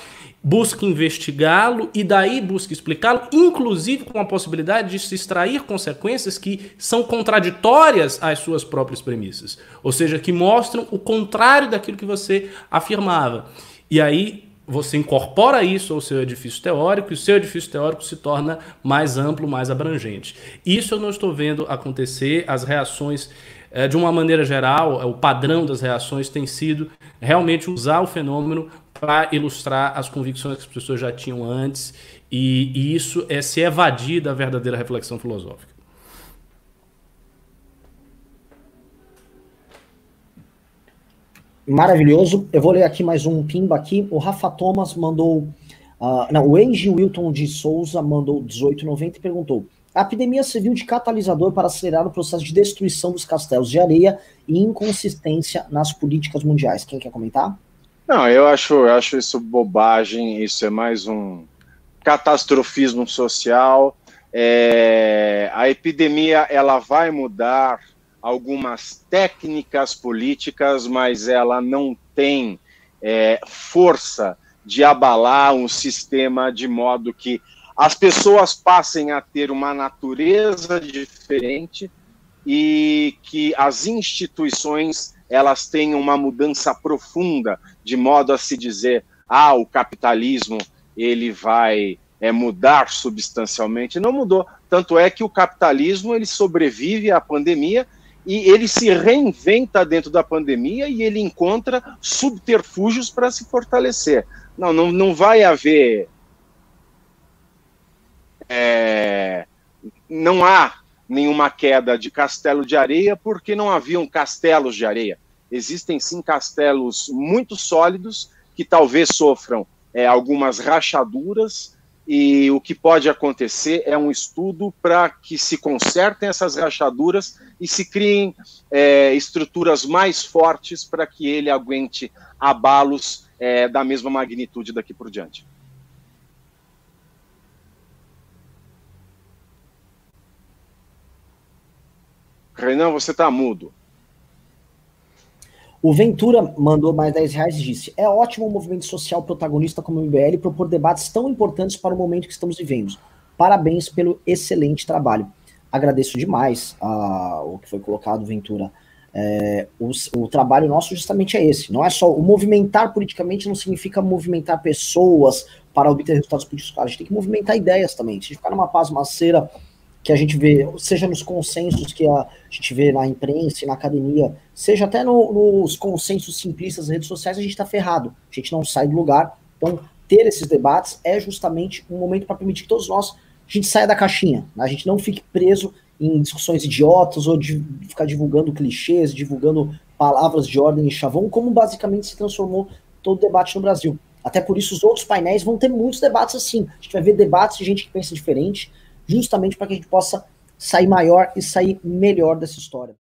busca investigá-lo e daí busca explicá-lo, inclusive com a possibilidade de se extrair consequências que são contraditórias às suas próprias premissas, ou seja, que mostram o contrário daquilo que você afirmava. E aí você incorpora isso ao seu edifício teórico e o seu edifício teórico se torna mais amplo, mais abrangente. Isso eu não estou vendo acontecer, as reações eh, de uma maneira geral, o padrão das reações tem sido realmente usar o fenômeno para ilustrar as convicções que as pessoas já tinham antes, e, e isso é se evadir da verdadeira reflexão filosófica. Maravilhoso. Eu vou ler aqui mais um pimba aqui. O Rafa Thomas mandou. Uh, não, o Angie Wilton de Souza mandou 1890 e perguntou: A epidemia serviu de catalisador para acelerar o processo de destruição dos castelos de areia e inconsistência nas políticas mundiais. Quem quer comentar? Não, eu acho, eu acho isso bobagem, isso é mais um catastrofismo social. É, a epidemia ela vai mudar algumas técnicas políticas, mas ela não tem é, força de abalar um sistema de modo que as pessoas passem a ter uma natureza diferente e que as instituições elas tenham uma mudança profunda, de modo a se dizer, ah, o capitalismo ele vai é, mudar substancialmente. Não mudou. Tanto é que o capitalismo ele sobrevive à pandemia e ele se reinventa dentro da pandemia e ele encontra subterfúgios para se fortalecer. Não, não, não vai haver é, não há nenhuma queda de castelo de areia porque não haviam castelos de areia. Existem sim castelos muito sólidos que talvez sofram é, algumas rachaduras e o que pode acontecer é um estudo para que se consertem essas rachaduras e se criem é, estruturas mais fortes para que ele aguente abalos é, da mesma magnitude daqui por diante. Renan, você está mudo. O Ventura mandou mais 10 reais e disse: É ótimo o movimento social protagonista como o MBL propor debates tão importantes para o momento que estamos vivendo. Parabéns pelo excelente trabalho. Agradeço demais a, o que foi colocado, Ventura. É, o, o, trabalho nosso justamente é esse. Não é só o movimentar politicamente, não significa movimentar pessoas para obter resultados políticos. A gente tem que movimentar ideias também. Se a gente ficar numa paz maceira que a gente vê, seja nos consensos que a gente vê na imprensa e na academia, seja até no, nos consensos simplistas das redes sociais, a gente está ferrado. A gente não sai do lugar. Então, ter esses debates é justamente um momento para permitir que todos nós a gente saia da caixinha, né? a gente não fique preso em discussões idiotas ou de ficar divulgando clichês, divulgando palavras de ordem e chavão, como basicamente se transformou todo o debate no Brasil. Até por isso, os outros painéis vão ter muitos debates assim. A gente vai ver debates de gente que pensa diferente, justamente para que a gente possa sair maior e sair melhor dessa história.